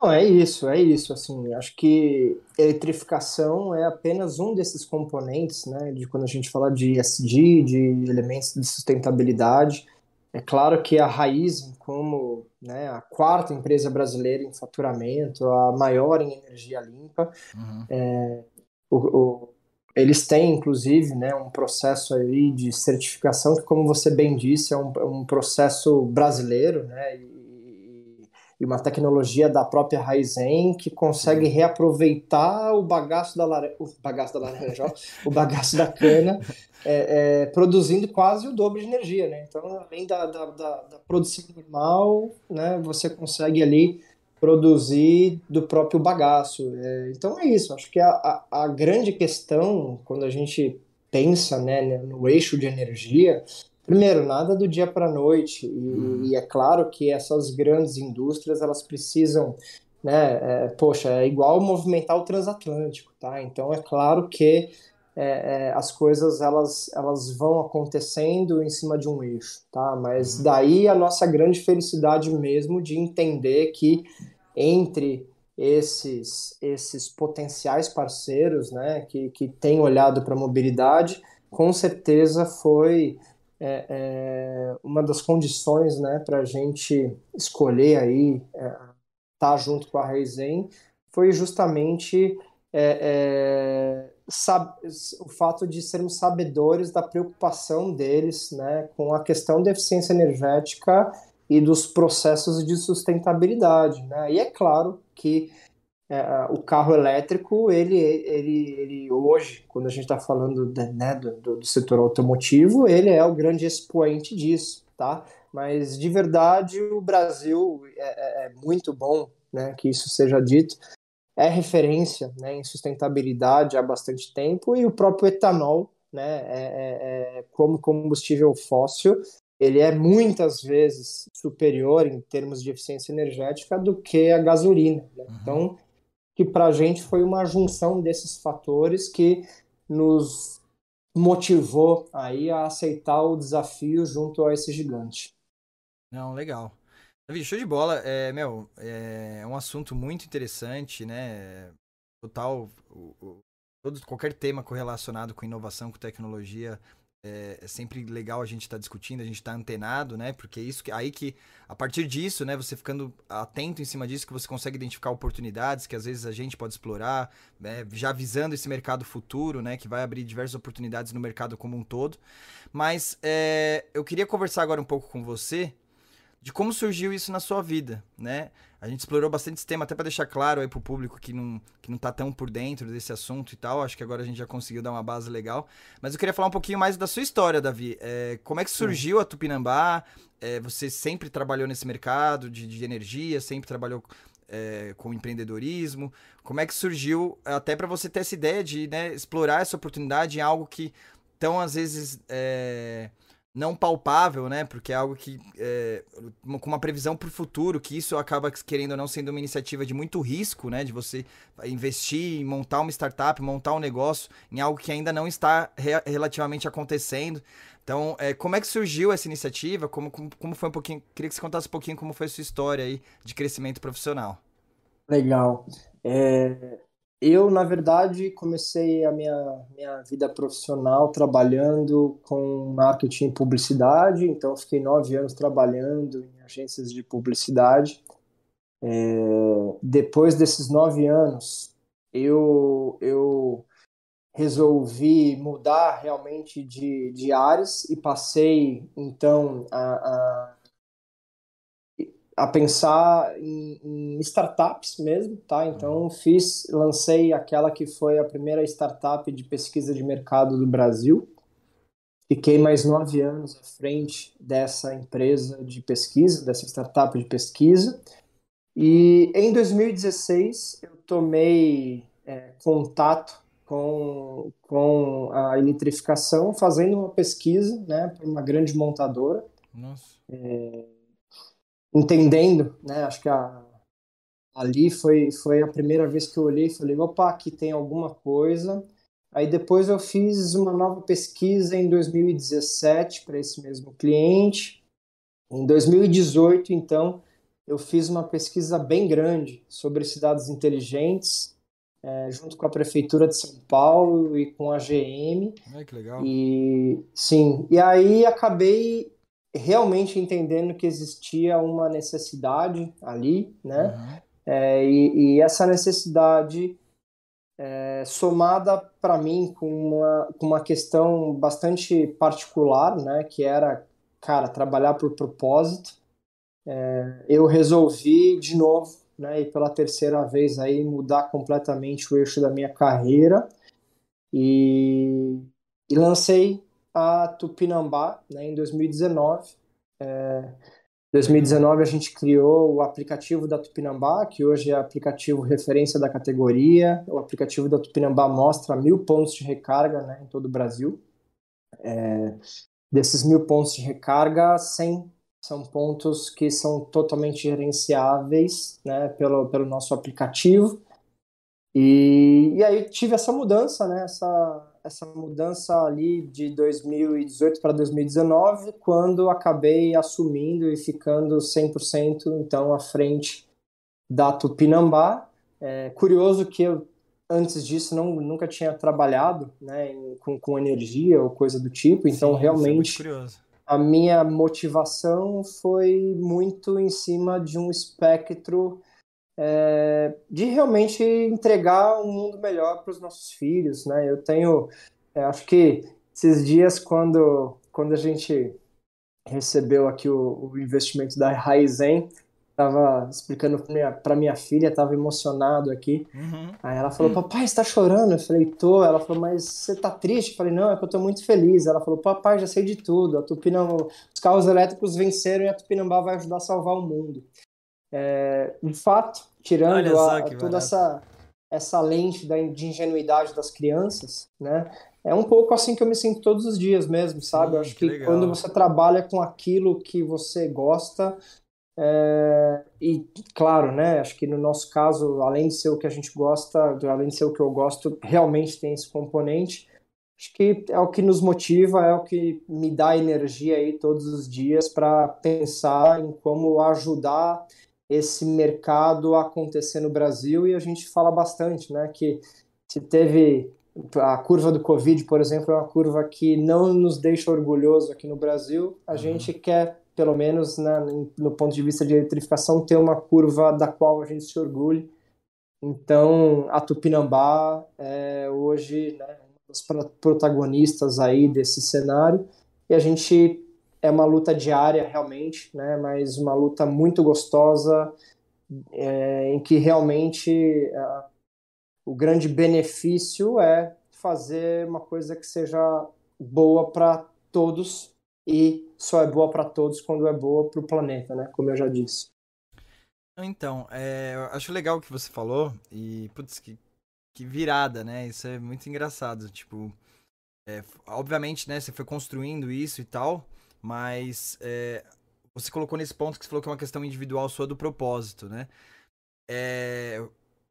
Não, é isso, é isso. Assim, acho que eletrificação é apenas um desses componentes, né? De quando a gente fala de SD, de elementos de sustentabilidade. É claro que a Raiz, como né, a quarta empresa brasileira em faturamento, a maior em energia limpa, uhum. é, o, o, eles têm, inclusive, né, um processo aí de certificação que, como você bem disse, é um, é um processo brasileiro, né, e, e, uma tecnologia da própria Raizen que consegue reaproveitar o bagaço da laranja, o bagaço da laranja, o bagaço da cana é, é, produzindo quase o dobro de energia, né? Então, além da, da, da, da, produção normal, né, você consegue ali produzir do próprio bagaço. É, então é isso. Acho que a, a, a, grande questão quando a gente pensa né, no eixo de energia, primeiro nada do dia para a noite. E, hum. e, é claro que essas grandes indústrias elas precisam né, é, poxa, é igual movimentar o transatlântico, tá? Então é claro que é, é, as coisas elas, elas vão acontecendo em cima de um eixo, tá? Mas uhum. daí a nossa grande felicidade mesmo de entender que entre esses esses potenciais parceiros, né, que, que têm olhado para a mobilidade, com certeza foi é, é, uma das condições né, para a gente escolher aí estar é, tá junto com a Reizen foi justamente é, é, o fato de sermos sabedores da preocupação deles né, com a questão da eficiência energética e dos processos de sustentabilidade. Né? E é claro que é, o carro elétrico, ele, ele, ele hoje, quando a gente está falando né, do, do, setor automotivo, ele é o grande expoente disso, tá? Mas de verdade o Brasil é, é, é muito bom, né, que isso seja dito, é referência, né, em sustentabilidade há bastante tempo e o próprio etanol, né, é, é, é como combustível fóssil, ele é muitas vezes superior em termos de eficiência energética do que a gasolina. Né? Uhum. Então que para a gente foi uma junção desses fatores que nos motivou aí a aceitar o desafio junto a esse gigante. Não, legal. Davi, show de bola. É, meu, é um assunto muito interessante, né? Total, o, o, todo, qualquer tema correlacionado com inovação, com tecnologia, é, é, sempre legal a gente estar tá discutindo, a gente estar tá antenado, né? Porque é isso que aí que a partir disso, né, você ficando atento em cima disso que você consegue identificar oportunidades que às vezes a gente pode explorar, né, já visando esse mercado futuro, né, que vai abrir diversas oportunidades no mercado como um todo. Mas é, eu queria conversar agora um pouco com você de como surgiu isso na sua vida, né? A gente explorou bastante esse tema, até para deixar claro aí pro público que não, que não tá tão por dentro desse assunto e tal. Acho que agora a gente já conseguiu dar uma base legal. Mas eu queria falar um pouquinho mais da sua história, Davi. É, como é que surgiu a Tupinambá? É, você sempre trabalhou nesse mercado de, de energia, sempre trabalhou é, com empreendedorismo? Como é que surgiu, até para você ter essa ideia de né, explorar essa oportunidade em algo que tão, às vezes, é, não palpável, né? Porque é algo que é, com uma previsão para o futuro, que isso acaba querendo ou não sendo uma iniciativa de muito risco, né? De você investir, montar uma startup, montar um negócio em algo que ainda não está re relativamente acontecendo. Então, é, como é que surgiu essa iniciativa? Como, como, como foi um pouquinho? Queria que você contasse um pouquinho como foi a sua história aí de crescimento profissional. Legal. É, eu, na verdade, comecei a minha, minha vida profissional trabalhando com marketing e publicidade, então fiquei nove anos trabalhando em agências de publicidade. É, depois desses nove anos, eu, eu resolvi mudar realmente de, de áreas e passei, então, a, a a pensar em, em, startups mesmo, tá? Então fiz, lancei aquela que foi a primeira startup de pesquisa de mercado do Brasil. Fiquei mais nove anos à frente dessa empresa de pesquisa, dessa startup de pesquisa. E em 2016 eu tomei é, contato com, com a eletrificação, fazendo uma pesquisa, né, para uma grande montadora. Nossa. É, entendendo, né? Acho que a, ali foi, foi a primeira vez que eu olhei e falei, opa, aqui tem alguma coisa. Aí depois eu fiz uma nova pesquisa em 2017 para esse mesmo cliente. Em 2018, então, eu fiz uma pesquisa bem grande sobre cidades inteligentes, é, junto com a Prefeitura de São Paulo e com a GM. Ai, que legal. E sim, e aí acabei realmente entendendo que existia uma necessidade ali, né? Uhum. É, e, e, essa necessidade é, somada para mim com uma, com uma questão bastante particular, né? Que era, cara, trabalhar por propósito. É, eu resolvi de novo, né? E pela terceira vez aí mudar completamente o eixo da minha carreira e, e lancei a Tupinambá né, em 2019. É, 2019 a gente criou o aplicativo da Tupinambá, que hoje é aplicativo referência da categoria. O aplicativo da Tupinambá mostra mil pontos de recarga né, em todo o Brasil. É, desses mil pontos de recarga, 100 são pontos que são totalmente gerenciáveis né, pelo, pelo nosso aplicativo. E, e aí tive essa mudança, né, essa, essa mudança ali de 2018 para 2019, quando acabei assumindo e ficando 100% então à frente da Tupinambá. É curioso que eu antes disso não, nunca tinha trabalhado né, com, com energia ou coisa do tipo, então Sim, realmente é a minha motivação foi muito em cima de um espectro é, de realmente entregar um mundo melhor para os nossos filhos, né? Eu tenho, eu acho que esses dias quando quando a gente recebeu aqui o, o investimento da Raizen, tava explicando para minha, pra minha filha, tava emocionado aqui. Uhum. Aí ela falou, papai, você tá chorando? Eu falei, tô. Ela falou, mas você tá triste? Eu falei, não, é que eu tô muito feliz. Ela falou, papai, já sei de tudo. A Tupinambá, os carros elétricos venceram e a Tupinambá vai ajudar a salvar o mundo. É, de fato, tirando a, toda essa, essa lente da, de ingenuidade das crianças, né? É um pouco assim que eu me sinto todos os dias mesmo, sabe? Sim, eu acho que, que quando você trabalha com aquilo que você gosta, é, e claro, né? Acho que no nosso caso, além de ser o que a gente gosta, além de ser o que eu gosto, realmente tem esse componente. Acho que é o que nos motiva, é o que me dá energia aí todos os dias para pensar em como ajudar esse mercado acontecer no Brasil. E a gente fala bastante, né? Que se teve a curva do Covid, por exemplo, é uma curva que não nos deixa orgulhoso aqui no Brasil. A uhum. gente quer pelo menos né, no ponto de vista de eletrificação, ter uma curva da qual a gente se orgulhe. Então, a Tupinambá é hoje né, uma das protagonistas aí desse cenário e a gente é uma luta diária realmente, né, mas uma luta muito gostosa é, em que realmente é, o grande benefício é fazer uma coisa que seja boa para todos e só é boa para todos quando é boa para o planeta, né? Como eu já disse. Então, é, eu acho legal o que você falou e, putz, que, que virada, né? Isso é muito engraçado. Tipo, é, obviamente, né? Você foi construindo isso e tal, mas é, você colocou nesse ponto que você falou que é uma questão individual sua do propósito, né? É,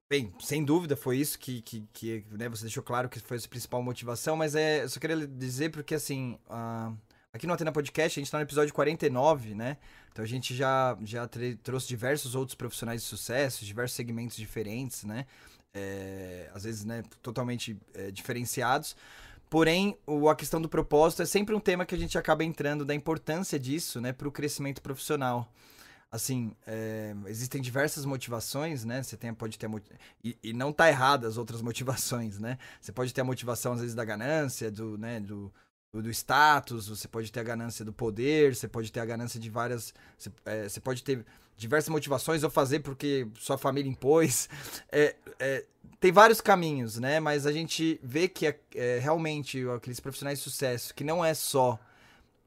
bem, sem dúvida foi isso que, que, que né, você deixou claro que foi a sua principal motivação, mas é, eu só queria dizer porque, assim, uh, Aqui no Atena Podcast, a gente está no episódio 49, né? Então a gente já, já trouxe diversos outros profissionais de sucesso, diversos segmentos diferentes, né? É, às vezes, né, totalmente é, diferenciados. Porém, o, a questão do propósito é sempre um tema que a gente acaba entrando da importância disso, né, para o crescimento profissional. Assim, é, existem diversas motivações, né? Você tem, pode ter e, e não tá errada as outras motivações, né? Você pode ter a motivação às vezes da ganância, do, né, do, do status, você pode ter a ganância do poder, você pode ter a ganância de várias. Você, é, você pode ter diversas motivações ou fazer porque sua família impôs. É, é, tem vários caminhos, né? Mas a gente vê que é, é, realmente aqueles profissionais de sucesso, que não é só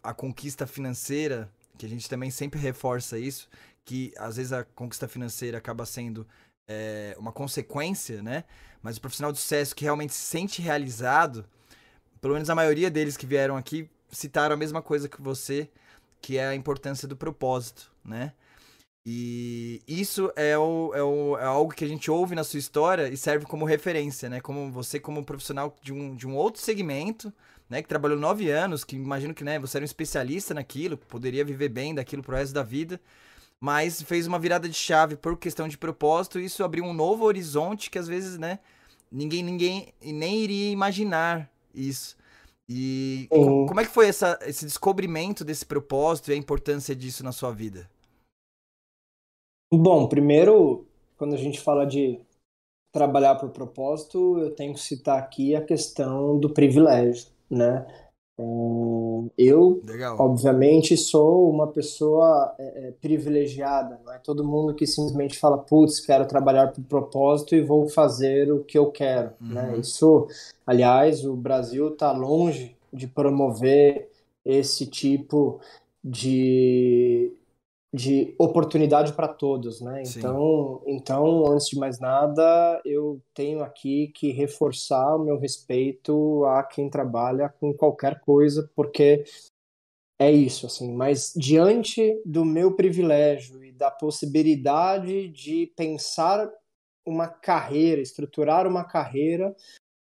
a conquista financeira, que a gente também sempre reforça isso, que às vezes a conquista financeira acaba sendo é, uma consequência, né? Mas o profissional de sucesso que realmente se sente realizado pelo menos a maioria deles que vieram aqui citaram a mesma coisa que você, que é a importância do propósito, né? E isso é, o, é, o, é algo que a gente ouve na sua história e serve como referência, né? Como você, como profissional de um, de um outro segmento, né? Que trabalhou nove anos, que imagino que né, você era um especialista naquilo, poderia viver bem daquilo pro resto da vida, mas fez uma virada de chave por questão de propósito e isso abriu um novo horizonte que às vezes, né? Ninguém, ninguém nem iria imaginar isso. E uhum. como é que foi essa, esse descobrimento desse propósito e a importância disso na sua vida? Bom, primeiro, quando a gente fala de trabalhar por propósito, eu tenho que citar aqui a questão do privilégio, né? Eu, Legal. obviamente, sou uma pessoa é, é, privilegiada. Não é todo mundo que simplesmente fala, putz, quero trabalhar por propósito e vou fazer o que eu quero. Né? Uhum. Né? Isso, aliás, o Brasil está longe de promover esse tipo de, de oportunidade para todos, né? Então, então, antes de mais nada, eu tenho aqui que reforçar o meu respeito a quem trabalha com qualquer coisa, porque é isso, assim. Mas diante do meu privilégio e da possibilidade de pensar uma carreira, estruturar uma carreira,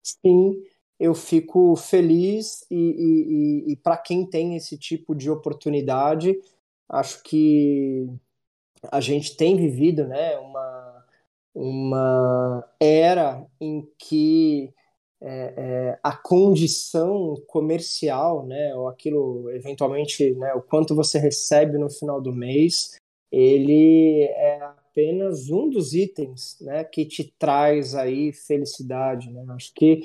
sim, eu fico feliz e, e, e, e para quem tem esse tipo de oportunidade Acho que a gente tem vivido né, uma, uma era em que é, é, a condição comercial, né, ou aquilo eventualmente, né, o quanto você recebe no final do mês, ele é apenas um dos itens, né, que te traz aí felicidade, né? Acho que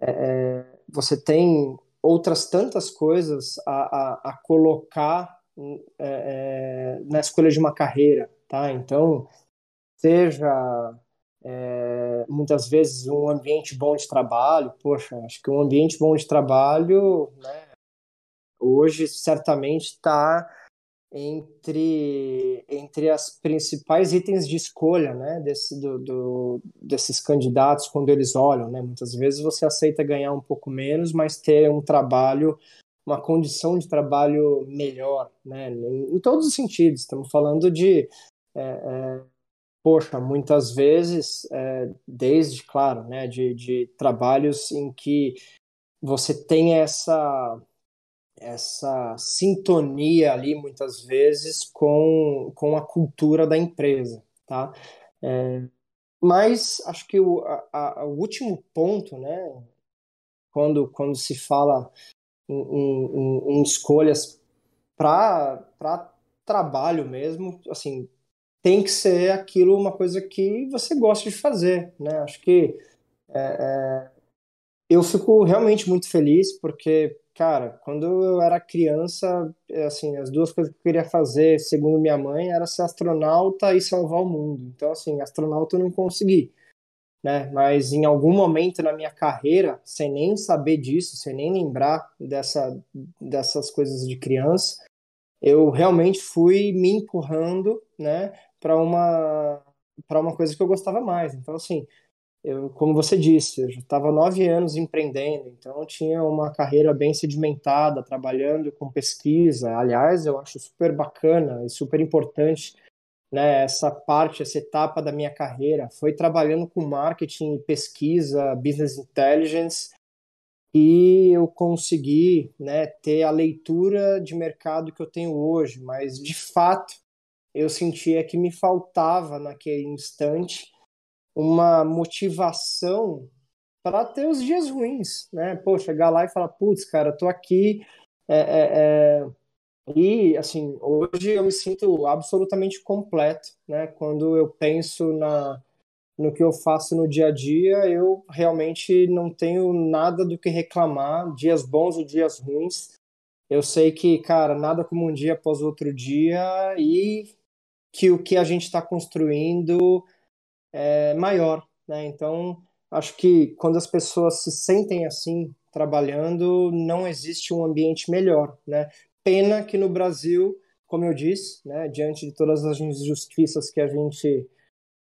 é, é você tem outras tantas coisas a, a, a colocar é, é, na escolha de uma carreira, tá? Então, seja é, muitas vezes um ambiente bom de trabalho, poxa, acho que um ambiente bom de trabalho, né, hoje certamente está entre, entre as principais itens de escolha né, desse, do, do, desses candidatos quando eles olham. Né? Muitas vezes você aceita ganhar um pouco menos, mas ter um trabalho, uma condição de trabalho melhor, né? em, em todos os sentidos. Estamos falando de. É, é, poxa, muitas vezes, é, desde, claro, né, de, de trabalhos em que você tem essa essa sintonia ali muitas vezes com, com a cultura da empresa, tá? É, mas acho que o, a, o último ponto, né, quando, quando se fala em, em, em escolhas para trabalho mesmo, assim, tem que ser aquilo uma coisa que você gosta de fazer, né? Acho que é, é, eu fico realmente muito feliz porque Cara, quando eu era criança, é, assim, as duas coisas que eu queria fazer, segundo minha mãe, era ser astronauta e salvar o mundo. Então, assim, astronauta eu não consegui, né? Mas em algum momento na minha carreira, sem nem saber disso, sem nem lembrar dessa, dessas coisas de criança, eu realmente fui me empurrando, né, para uma para uma coisa que eu gostava mais. Então, assim, eu, como você disse, eu estava nove anos empreendendo, então tinha uma carreira bem sedimentada, trabalhando com pesquisa. Aliás, eu acho super bacana e super importante né, essa parte, essa etapa da minha carreira. Foi trabalhando com marketing, pesquisa, business intelligence, e eu consegui né, ter a leitura de mercado que eu tenho hoje, mas de fato eu sentia que me faltava naquele instante uma motivação para ter os dias ruins, né? Pô, chegar lá e falar, putz, cara, tô aqui é, é, é... e assim hoje eu me sinto absolutamente completo, né? Quando eu penso na no que eu faço no dia a dia, eu realmente não tenho nada do que reclamar, dias bons ou dias ruins. Eu sei que, cara, nada como um dia após outro dia e que o que a gente está construindo é, maior, né? Então, acho que quando as pessoas se sentem assim, trabalhando, não existe um ambiente melhor, né? Pena que no Brasil, como eu disse, né, diante de todas as injustiças que a gente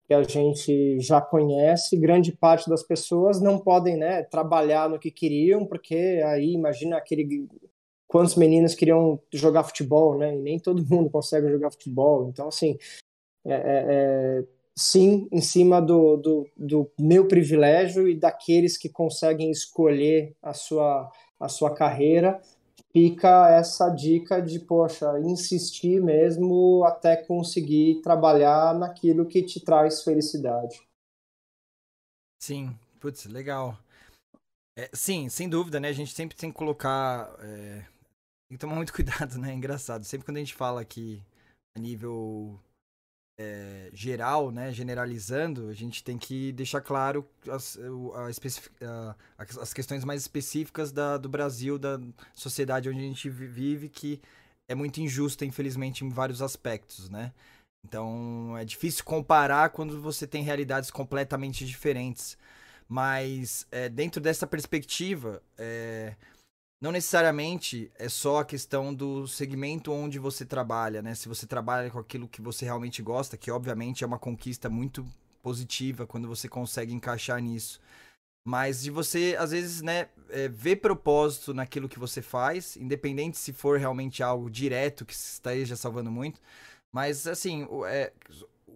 que a gente já conhece, grande parte das pessoas não podem, né, trabalhar no que queriam, porque aí imagina aquele quantos meninos queriam jogar futebol, né? E nem todo mundo consegue jogar futebol. Então, assim, é, é, é sim em cima do, do, do, meu privilégio e daqueles que conseguem escolher a sua, a sua carreira, fica essa dica de, poxa, insistir mesmo até conseguir trabalhar naquilo que te traz felicidade. Sim, putz, legal. É, sim, sem dúvida, né? A gente sempre tem que colocar. É... Tem que tomar muito cuidado, né? É engraçado. Sempre quando a gente fala que a nível é, geral, né, generalizando, a gente tem que deixar claro as, a, a, as questões mais específicas da, do Brasil, da sociedade onde a gente vive, que é muito injusta, infelizmente, em vários aspectos, né? Então é difícil comparar quando você tem realidades completamente diferentes. Mas é, dentro dessa perspectiva, é, não necessariamente é só a questão do segmento onde você trabalha, né? Se você trabalha com aquilo que você realmente gosta, que obviamente é uma conquista muito positiva quando você consegue encaixar nisso. Mas de você, às vezes, né, é, ver propósito naquilo que você faz, independente se for realmente algo direto que esteja salvando muito. Mas, assim, é,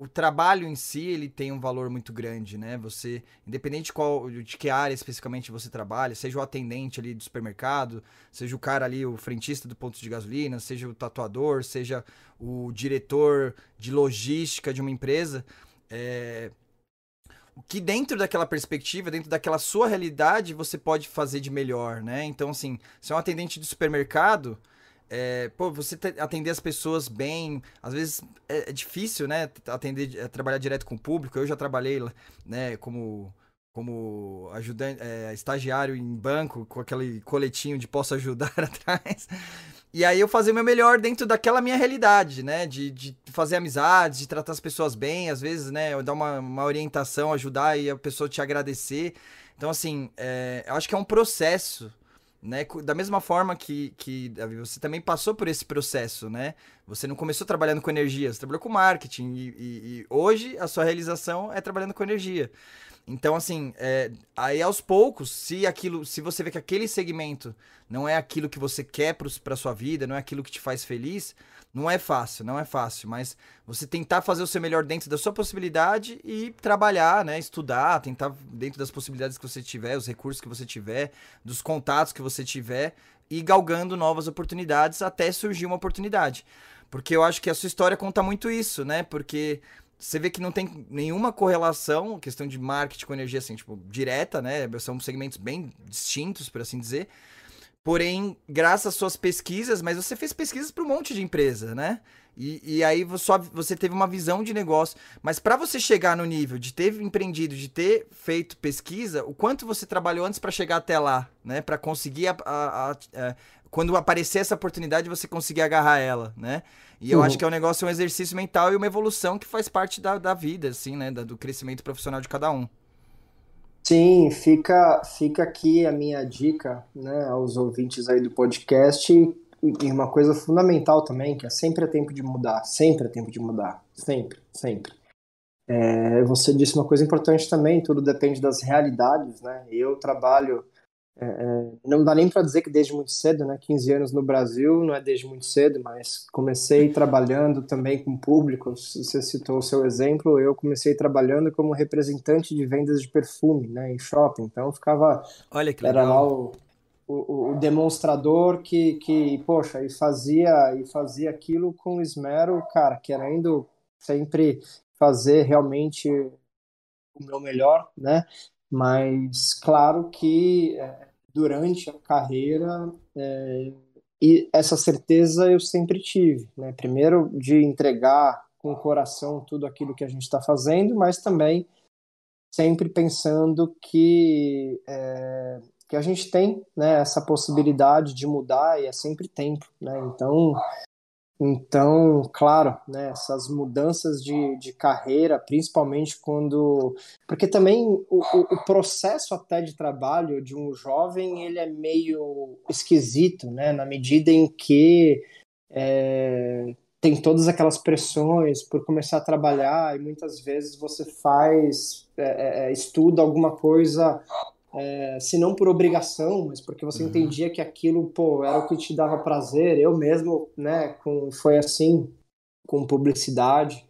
o trabalho em si, ele tem um valor muito grande, né? Você, independente de, qual, de que área especificamente você trabalha, seja o atendente ali do supermercado, seja o cara ali, o frentista do ponto de gasolina, seja o tatuador, seja o diretor de logística de uma empresa, é... que dentro daquela perspectiva, dentro daquela sua realidade, você pode fazer de melhor, né? Então, assim, se é um atendente de supermercado, é, pô, você atender as pessoas bem, às vezes é, é difícil, né? Atender, é, trabalhar direto com o público. Eu já trabalhei, né, como como ajudante, é, estagiário em banco, com aquele coletinho de posso ajudar atrás. E aí eu fazer o meu melhor dentro daquela minha realidade, né? De, de fazer amizades, de tratar as pessoas bem, às vezes, né? Dar uma, uma orientação, ajudar e a pessoa te agradecer. Então, assim, é, eu acho que é um processo, né? Da mesma forma que, que Davi, você também passou por esse processo, né? Você não começou trabalhando com energia, você trabalhou com marketing e, e, e hoje a sua realização é trabalhando com energia. Então, assim, é, aí aos poucos, se aquilo, se você vê que aquele segmento não é aquilo que você quer para sua vida, não é aquilo que te faz feliz, não é fácil, não é fácil, mas você tentar fazer o seu melhor dentro da sua possibilidade e trabalhar, né, estudar, tentar dentro das possibilidades que você tiver, os recursos que você tiver, dos contatos que você tiver e galgando novas oportunidades até surgir uma oportunidade. Porque eu acho que a sua história conta muito isso, né? Porque você vê que não tem nenhuma correlação, questão de marketing com energia, assim, tipo, direta, né? São segmentos bem distintos, por assim dizer. Porém, graças às suas pesquisas, mas você fez pesquisas para um monte de empresa, né? E, e aí só, você teve uma visão de negócio. Mas para você chegar no nível de ter empreendido, de ter feito pesquisa, o quanto você trabalhou antes para chegar até lá, né? Para conseguir a, a, a, a, quando aparecer essa oportunidade, você conseguir agarrar ela, né? E eu uhum. acho que é um negócio, um exercício mental e uma evolução que faz parte da, da vida, assim, né? do crescimento profissional de cada um. Sim, fica, fica aqui a minha dica, né, aos ouvintes aí do podcast, e uma coisa fundamental também, que é sempre é tempo de mudar, sempre é tempo de mudar, sempre, sempre. É, você disse uma coisa importante também, tudo depende das realidades, né? Eu trabalho é, é, não dá nem para dizer que desde muito cedo, né? 15 anos no Brasil não é desde muito cedo, mas comecei trabalhando também com público. Você citou o seu exemplo, eu comecei trabalhando como representante de vendas de perfume, né? Em shopping. Então ficava. Olha que legal. Era lá o, o, o demonstrador que, que, poxa, e fazia, e fazia aquilo com esmero, cara, querendo sempre fazer realmente o meu melhor, né? Mas, claro que é, durante a carreira, é, e essa certeza eu sempre tive, né? Primeiro, de entregar com o coração tudo aquilo que a gente está fazendo, mas também sempre pensando que, é, que a gente tem né, essa possibilidade de mudar e é sempre tempo, né? Então, então, claro, né, essas mudanças de, de carreira, principalmente quando. Porque também o, o, processo até de trabalho de um jovem ele é meio esquisito, né, na medida em que é, tem todas aquelas pressões por começar a trabalhar e muitas vezes você faz, é, é, estuda alguma coisa é, se não por obrigação, mas porque você uhum. entendia que aquilo, pô, era o que te dava prazer. Eu mesmo, né, com, foi assim com publicidade.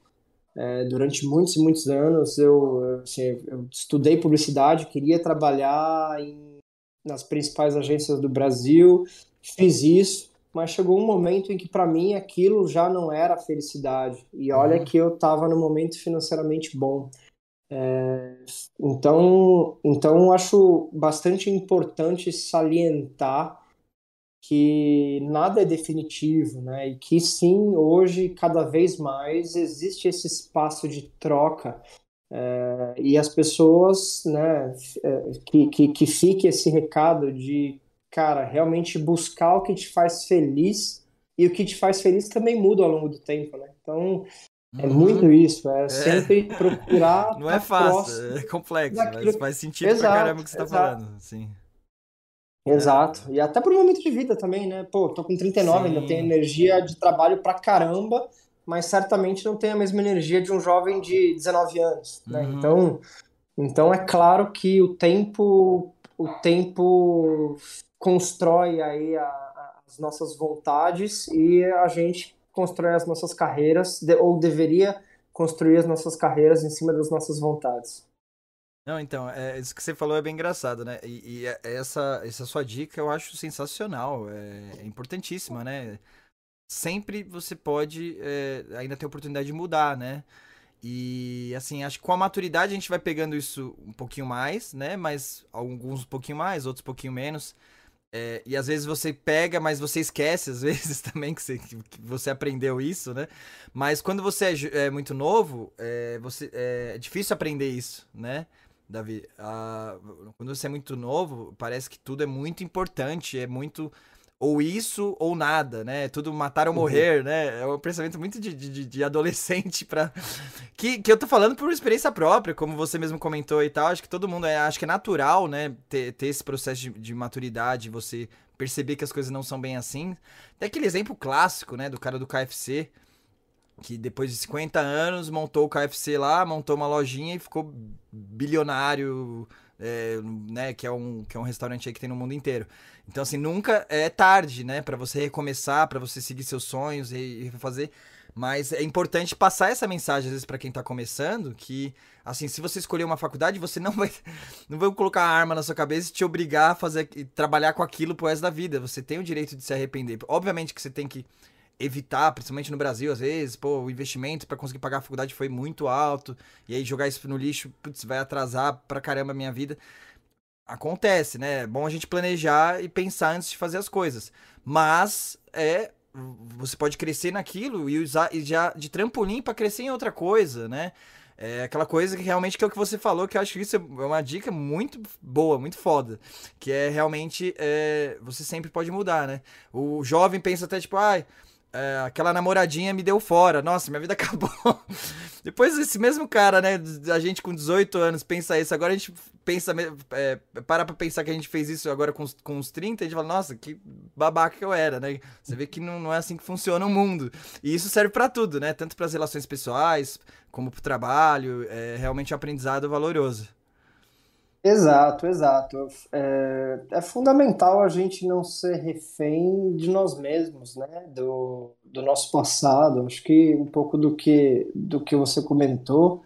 É, durante muitos e muitos anos eu, assim, eu estudei publicidade, queria trabalhar em, nas principais agências do Brasil, fiz isso, mas chegou um momento em que para mim aquilo já não era felicidade. E olha uhum. que eu estava no momento financeiramente bom. É, então, então acho bastante importante salientar que nada é definitivo, né? E que sim, hoje cada vez mais existe esse espaço de troca é, e as pessoas, né? É, que, que, que fique esse recado de, cara, realmente buscar o que te faz feliz e o que te faz feliz também muda ao longo do tempo, né? Então, é uhum. muito isso, é, é, sempre procurar. Não é fácil, é complexo, daquilo... mas faz sentido exato, pra caramba o que você tá exato. falando. Sim. Exato. É. E até por um momento de vida também, né? Pô, tô com 39, Sim. ainda tenho energia de trabalho pra caramba, mas certamente não tenho a mesma energia de um jovem de 19 anos, né? Uhum. Então, então é claro que o tempo, o tempo constrói aí a, a, as nossas vontades e a gente constrói as nossas carreiras, ou deveria construir as nossas carreiras em cima das nossas vontades. Não, então, é, isso que você falou é bem engraçado, né? E, e é, essa, essa sua dica eu acho sensacional, é, é importantíssima, né? Sempre você pode é, ainda ter oportunidade de mudar, né? E assim, acho que com a maturidade a gente vai pegando isso um pouquinho mais, né? Mas alguns um pouquinho mais, outros um pouquinho menos. É, e às vezes você pega, mas você esquece, às vezes também, que você, que você aprendeu isso, né? Mas quando você é, é muito novo, é, você, é, difícil aprender isso, né, Davi? Ah, quando você é muito novo, parece que tudo é muito importante, é muito ou isso ou nada, né? Tudo matar ou uhum. morrer, uhum. né? É um pensamento muito de, de, de adolescente para que, que eu tô falando por experiência própria, como você mesmo comentou e tal. Acho que todo mundo é, acho que é natural, né? Ter, ter esse processo de, de maturidade, você perceber que as coisas não são bem assim. Tem aquele exemplo clássico, né? Do cara do KFC, que depois de 50 anos montou o KFC lá, montou uma lojinha e ficou bilionário, é, né? Que é, um, que é um restaurante aí que tem no mundo inteiro. Então, assim, nunca é tarde, né? para você recomeçar, para você seguir seus sonhos e, e fazer. Mas é importante passar essa mensagem, às vezes, para quem tá começando, que, assim, se você escolher uma faculdade, você não vai, não vai colocar a arma na sua cabeça e te obrigar a fazer, trabalhar com aquilo pro resto da vida. Você tem o direito de se arrepender. Obviamente que você tem que evitar, principalmente no Brasil, às vezes, pô, o investimento para conseguir pagar a faculdade foi muito alto, e aí jogar isso no lixo, putz, vai atrasar pra caramba a minha vida acontece, né? É bom a gente planejar e pensar antes de fazer as coisas. Mas é você pode crescer naquilo e usar e já de trampolim para crescer em outra coisa, né? É aquela coisa que realmente que é o que você falou, que eu acho que isso é uma dica muito boa, muito foda. Que é realmente é, você sempre pode mudar, né? O jovem pensa até tipo, ai. Ah, é, aquela namoradinha me deu fora. Nossa, minha vida acabou. Depois esse mesmo cara, né? A gente com 18 anos pensa isso. Agora a gente pensa, é, para pra pensar que a gente fez isso agora com, com uns 30, a gente fala, nossa, que babaca que eu era, né? Você vê que não, não é assim que funciona o mundo. E isso serve para tudo, né? Tanto para as relações pessoais, como pro trabalho. É realmente um aprendizado valoroso. Exato, exato. É, é fundamental a gente não ser refém de nós mesmos, né? Do, do nosso passado. Acho que um pouco do que, do que você comentou.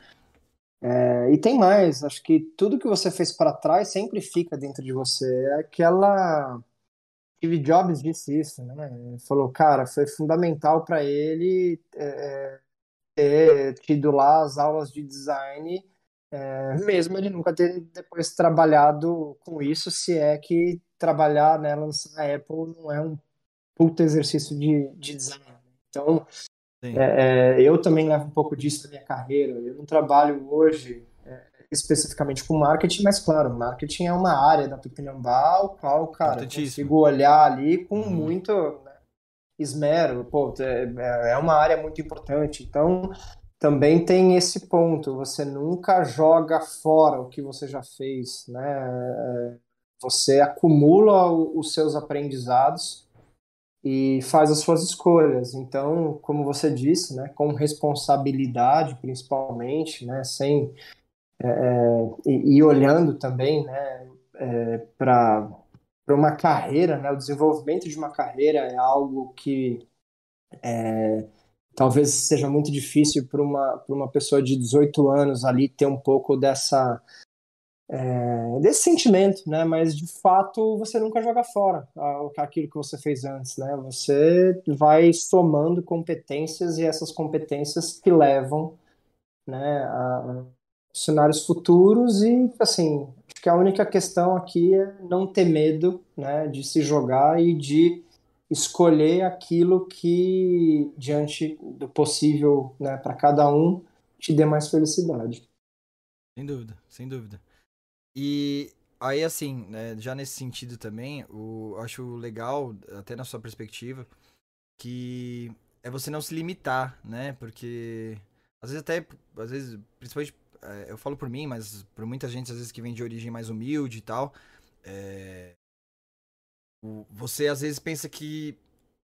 É, e tem mais, acho que tudo que você fez para trás sempre fica dentro de você. É aquela. Steve Jobs disse isso, né? Ele falou, cara, foi fundamental para ele é, ter tido lá as aulas de design é, mesmo ele nunca ter depois trabalhado com isso, se é que trabalhar nela na Apple não é um puto exercício de, de design. Né? Então, é, é, eu também levo um pouco disso na minha carreira. Eu não trabalho hoje é, especificamente com marketing, mas claro, marketing é uma área da Tupinambá, o qual, cara, eu consigo olhar ali com uhum. muito né, esmero. Pô, é, é uma área muito importante. Então, também tem esse ponto, você nunca joga fora o que você já fez, né? Você acumula os seus aprendizados e faz as suas escolhas. Então, como você disse, né, com responsabilidade principalmente, né, sem é, é e, e, olhando também, né, é, para para uma carreira, né, o desenvolvimento de uma carreira é algo que é, talvez seja muito difícil para uma, uma pessoa de 18 anos ali ter um pouco dessa é, desse sentimento, né? Mas de fato você nunca joga fora aquilo que você fez antes, né? Você vai somando competências e essas competências que levam, né, a cenários futuros e assim acho que a única questão aqui é não ter medo, né, de se jogar e de escolher aquilo que, diante do possível né, para cada um, te dê mais felicidade. Sem dúvida, sem dúvida. E aí, assim, né, já nesse sentido também, o, acho legal, até na sua perspectiva, que é você não se limitar, né? Porque às vezes até, às vezes, principalmente, é, eu falo por mim, mas por muita gente, às vezes, que vem de origem mais humilde e tal, é, você às vezes pensa que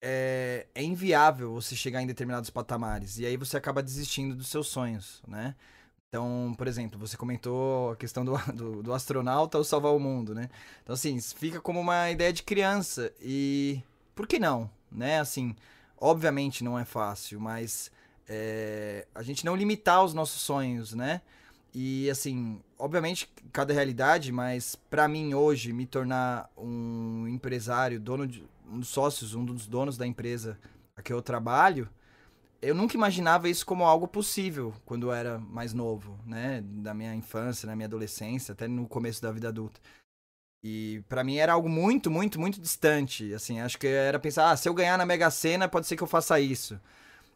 é, é, inviável você chegar em determinados patamares. E aí você acaba desistindo dos seus sonhos, né? Então, por exemplo, você comentou a questão do, do, do astronauta ou salvar o mundo, né? Então, assim, fica como uma ideia de criança. E por que não? Né? Assim, obviamente não é fácil, mas é, a gente não limitar os nossos sonhos, né? E assim, obviamente cada realidade, mas para mim hoje me tornar um empresário, dono de um dos sócios, um dos donos da empresa a que eu trabalho, eu nunca imaginava isso como algo possível quando eu era mais novo, né? Da minha infância, na minha adolescência, até no começo da vida adulta. E para mim era algo muito, muito, muito distante. Assim, acho que era pensar, ah, se eu ganhar na Mega Sena, pode ser que eu faça isso.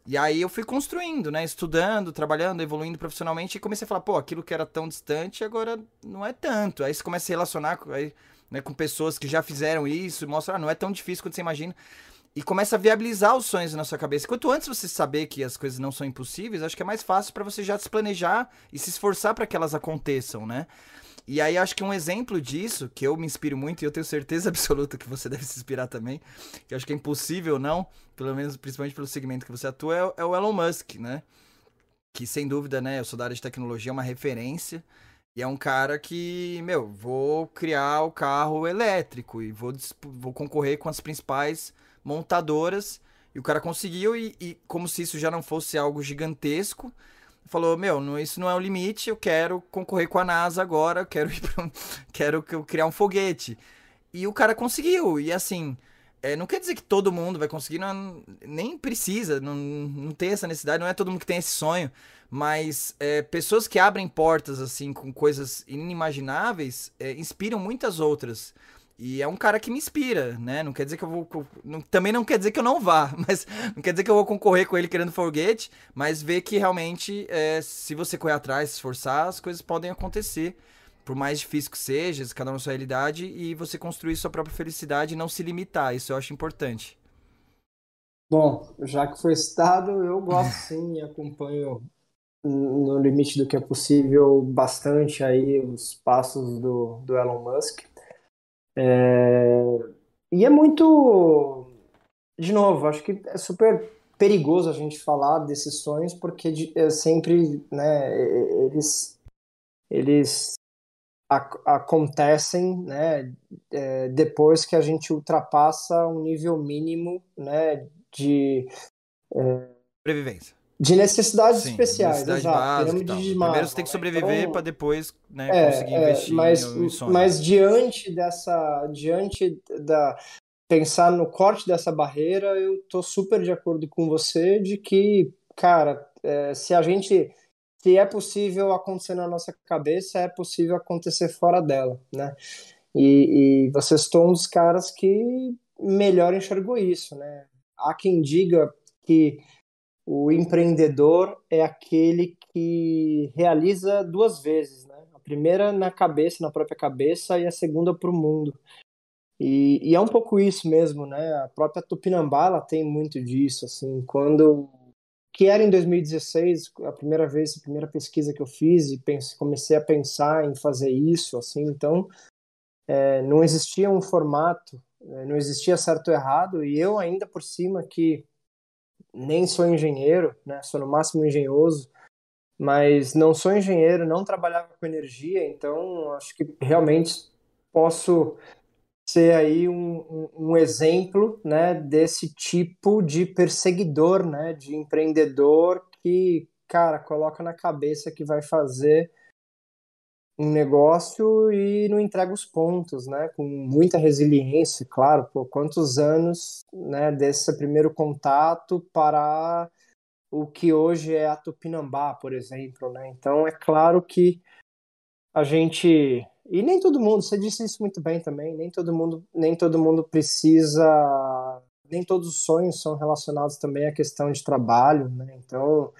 E aí eu fui construindo, né? Estudando, trabalhando, evoluindo profissionalmente e comecei a falar, pô, aquilo que era tão distante agora não é tanto. Aí você começa a se relacionar com, aí, né, com pessoas que já fizeram isso, mostra, ah, não é tão difícil quanto você imagina. E começa a viabilizar os sonhos na sua cabeça. Quanto antes você saber que as coisas não são impossíveis, acho que é mais fácil para você já se planejar e se esforçar para que elas aconteçam, né? E aí acho que um exemplo disso, que eu me inspiro muito e eu tenho certeza absoluta que você deve se inspirar também, que acho que é impossível não, pelo menos principalmente pelo segmento que você atua, é, é o Elon Musk, né? Que sem dúvida, né, eu sou da área de tecnologia, é uma referência. E é um cara que, meu, vou criar o carro elétrico e vou, vou concorrer com as principais montadoras. E o cara conseguiu, e, e como se isso já não fosse algo gigantesco, falou: Meu, não, isso não é o limite, eu quero concorrer com a NASA agora, quero ir pra, quero criar um foguete. E o cara conseguiu, e assim. É, não quer dizer que todo mundo vai conseguir, não, nem precisa, não, não tem essa necessidade, não é todo mundo que tem esse sonho, mas é, pessoas que abrem portas assim com coisas inimagináveis é, inspiram muitas outras. E é um cara que me inspira, né? Não quer dizer que eu vou. Não, também não quer dizer que eu não vá, mas não quer dizer que eu vou concorrer com ele querendo foguete, mas ver que realmente, é, se você correr atrás, se esforçar, as coisas podem acontecer. Por mais difícil que seja, cada um na sua realidade, e você construir sua própria felicidade e não se limitar. Isso eu acho importante. Bom, já que foi citado, eu gosto sim e acompanho no limite do que é possível bastante aí os passos do, do Elon Musk. É... E é muito. De novo, acho que é super perigoso a gente falar desses sonhos, porque é sempre né, eles, eles ac acontecem né, é, depois que a gente ultrapassa um nível mínimo né, de. É, Sobrevivência de necessidades Sim, especiais, necessidade exato. Básica, de Primeiro você tem que sobreviver então, para depois né, é, conseguir é, investir mas, em sonhos. Mas diante dessa, diante da pensar no corte dessa barreira, eu tô super de acordo com você de que, cara, é, se a gente se é possível acontecer na nossa cabeça, é possível acontecer fora dela, né? E, e você estou um dos caras que melhor enxergou isso, né? Há quem diga que o empreendedor é aquele que realiza duas vezes, né? A primeira na cabeça, na própria cabeça, e a segunda para o mundo. E, e, é um pouco isso mesmo, né? A própria Tupinambá tem muito disso, assim, quando que era em 2016 a primeira vez, a primeira pesquisa que eu fiz e pense, comecei a pensar em fazer isso, assim, então é, não existia um formato, é, não existia certo ou errado e eu ainda por cima que nem sou engenheiro, né? Sou no máximo engenhoso, mas não sou engenheiro, não trabalhava com energia, então acho que realmente posso ser aí um, um, um, exemplo, né, desse tipo de perseguidor, né, de empreendedor que, cara, coloca na cabeça que vai fazer um negócio e não entrega os pontos, né? Com muita resiliência, claro, por quantos anos, né, desse primeiro contato para o que hoje é a Tupinambá, por exemplo, né? Então é claro que a gente e nem todo mundo, você disse isso muito bem também, nem todo mundo, nem todo mundo precisa, nem todos os sonhos são relacionados também à questão de trabalho, né? Então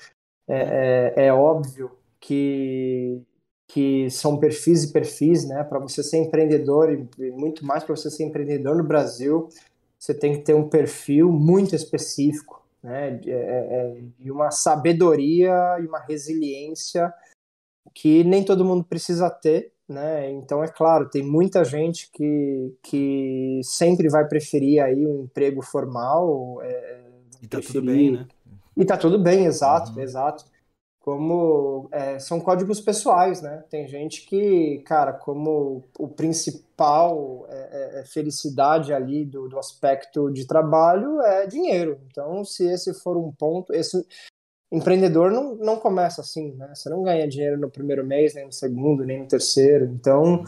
é, é, é óbvio que que são perfis e perfis, né? Para você ser empreendedor e muito mais para você ser empreendedor no Brasil, você tem que ter um perfil muito específico, né? É, é, e uma sabedoria e uma resiliência que nem todo mundo precisa ter, né? Então é claro, tem muita gente que, que sempre vai preferir aí um emprego formal. É, e tá preferir... tudo bem, né? E tá tudo bem, exato, uhum. exato como é, são códigos pessoais, né? Tem gente que, cara, como o principal é, é, é, felicidade ali do, do aspecto de trabalho é dinheiro. Então, se esse for um ponto, esse empreendedor não, não começa assim, né? Você não ganha dinheiro no primeiro mês, nem no segundo, nem no terceiro. Então,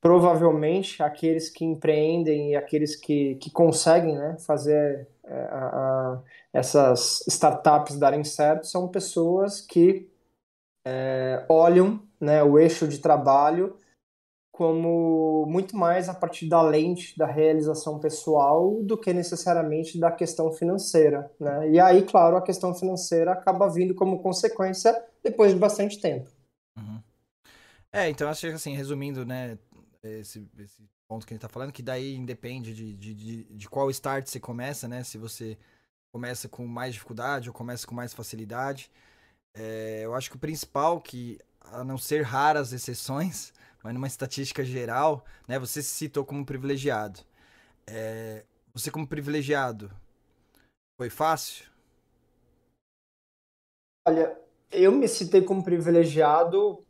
provavelmente aqueles que empreendem e aqueles que, que conseguem, né, fazer é, a, a, essas startups darem certo são pessoas que é, olham né, o eixo de trabalho como muito mais a partir da lente da realização pessoal do que necessariamente da questão financeira. Né? E aí, claro, a questão financeira acaba vindo como consequência depois de bastante tempo. Uhum. É, então acho que assim, resumindo, né, esse, esse ponto que a gente tá falando, que daí independe de, de, de, de qual start você começa, né? Se você começa com mais dificuldade ou começa com mais facilidade. É, eu acho que o principal que, a não ser raras exceções, mas numa estatística geral, né? Você se citou como privilegiado. É, você como privilegiado, foi fácil? Olha, eu me citei como privilegiado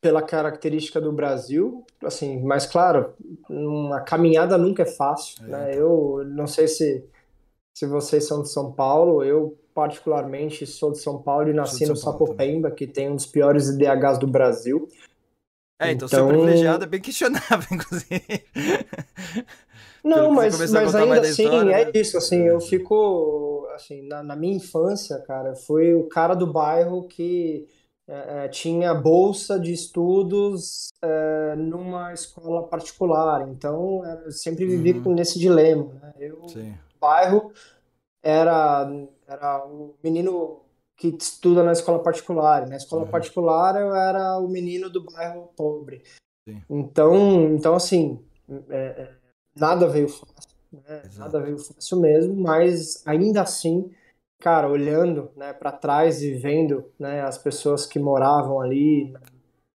pela característica do Brasil, assim, mas claro, uma caminhada nunca é fácil, é, né? Então. Eu não sei se se vocês são de São Paulo, eu particularmente sou de São Paulo e nasci no Sapopemba, que tem um dos piores IDHs do Brasil. É, então, então... ser privilegiado é bem questionável, inclusive. Não, mas, mas ainda assim, história, é né? isso, assim, eu fico, assim, na, na minha infância, cara, foi o cara do bairro que é, é, tinha bolsa de estudos é, numa escola particular, então eu sempre vivi uhum. nesse dilema. Né? Eu, Sim. Bairro era, era o menino que estuda na escola particular, na escola uhum. particular eu era o menino do bairro pobre. Sim. Então, então assim, é, é, nada veio fácil, né? nada veio fácil mesmo, mas ainda assim cara, olhando né, para trás e vendo né, as pessoas que moravam ali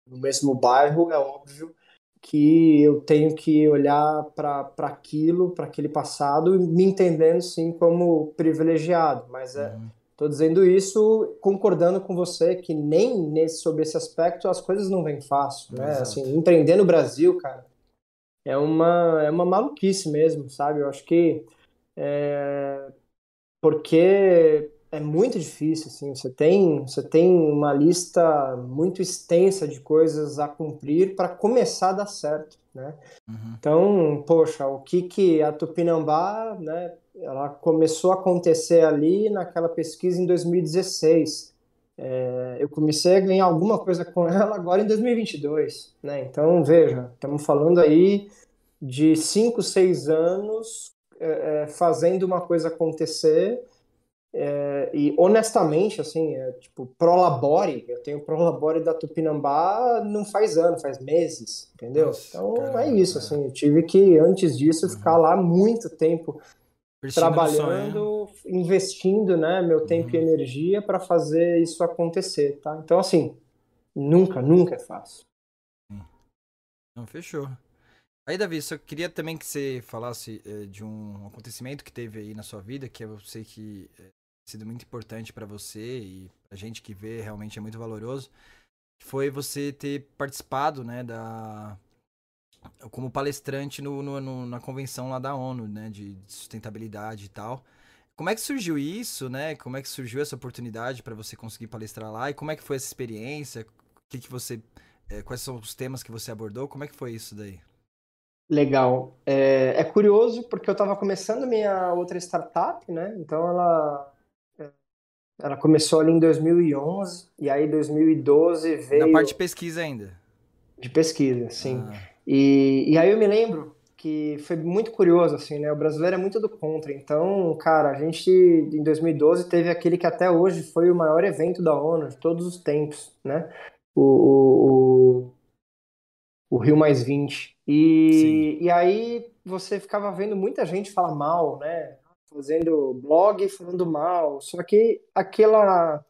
no mesmo bairro, é óbvio que eu tenho que olhar para aquilo, para aquele passado, me entendendo sim como privilegiado. Mas é, estou dizendo isso concordando com você que nem nesse, sobre esse aspecto as coisas não vêm fácil, né? Assim, empreender no Brasil, cara, é uma é uma maluquice mesmo, sabe? Eu acho que é, porque é muito difícil, assim, você tem, você tem uma lista muito extensa de coisas a cumprir para começar a dar certo, né? Uhum. Então, poxa, o que que a Tupinambá, né, ela começou a acontecer ali naquela pesquisa em 2016. É, eu comecei a ganhar alguma coisa com ela agora em 2022, né? Então, veja, estamos falando aí de 5, 6 anos é, é, fazendo uma coisa acontecer é, e honestamente, assim, é, tipo, Prolabore, eu tenho Prolabore da Tupinambá não faz ano, faz meses, entendeu? Nossa, então caramba, é isso, assim, eu tive que, antes disso, uhum. ficar lá muito tempo trabalhando, investindo, né, meu tempo uhum. e energia para fazer isso acontecer, tá? Então, assim, nunca, nunca é fácil. Não, fechou. Aí, Davi, só queria também que você falasse é, de um acontecimento que teve aí na sua vida, que eu sei que é, sido muito importante para você e a gente que vê realmente é muito valoroso, foi você ter participado, né, da como palestrante no, no, no, na convenção lá da ONU, né, de sustentabilidade e tal. Como é que surgiu isso, né? Como é que surgiu essa oportunidade para você conseguir palestrar lá? E como é que foi essa experiência? O que, que você, é, quais são os temas que você abordou? Como é que foi isso daí? Legal. É, é curioso porque eu estava começando minha outra startup, né? Então ela ela começou ali em 2011 e aí 2012 veio. Na parte de pesquisa ainda. De pesquisa, sim. Ah. E, e aí eu me lembro que foi muito curioso, assim, né? O brasileiro é muito do contra. Então, cara, a gente em 2012 teve aquele que até hoje foi o maior evento da ONU de todos os tempos, né? O, o, o Rio Mais 20. E, e aí você ficava vendo muita gente falar mal, né? Fazendo blog falando mal. Só que aquela.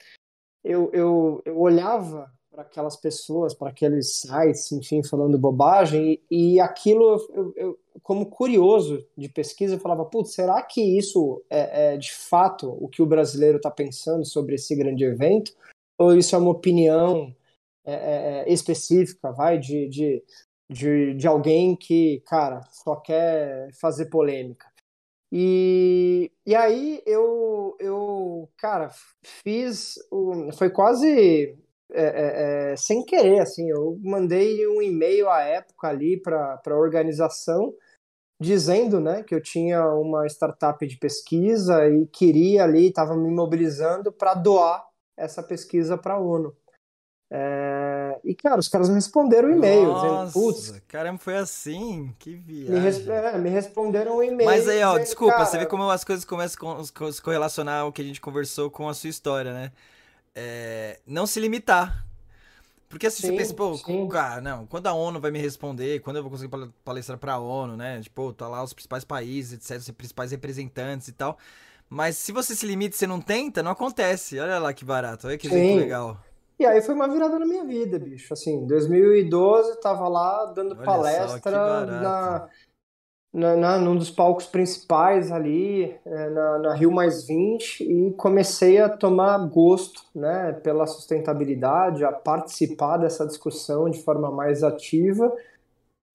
Eu, eu, eu olhava para aquelas pessoas, para aqueles sites, enfim, falando bobagem, e, e aquilo, eu, eu, como curioso de pesquisa, eu falava: putz, será que isso é, é de fato o que o brasileiro está pensando sobre esse grande evento? Ou isso é uma opinião é, é, é, específica, vai, de, de, de, de alguém que, cara, só quer fazer polêmica? E, e aí eu, eu, cara, fiz. Foi quase é, é, é, sem querer, assim. Eu mandei um e-mail à época ali para a organização dizendo, né, que eu tinha uma startup de pesquisa e queria ali, estava me mobilizando para doar essa pesquisa para a ONU. É... E, cara, os caras me responderam o e-mail, dizendo, putz. Caramba, foi assim? Que viagem. Me, res... é, me responderam o e-mail. Mas aí, ó, dizendo, desculpa, cara... você vê como as coisas começam a se correlacionar o que a gente conversou com a sua história, né? É... Não se limitar. Porque assim, sim, você pensa, pô, sim. cara, não, quando a ONU vai me responder, quando eu vou conseguir palestrar pra ONU, né? Tipo, tá lá os principais países, etc, os principais representantes e tal. Mas se você se limita e você não tenta, não acontece. Olha lá que barato, olha que legal. E aí foi uma virada na minha vida, bicho. Assim, 2012 tava lá dando Olha palestra na, na, na, num dos palcos principais ali, é, na, na Rio Mais 20, e comecei a tomar gosto né, pela sustentabilidade, a participar dessa discussão de forma mais ativa.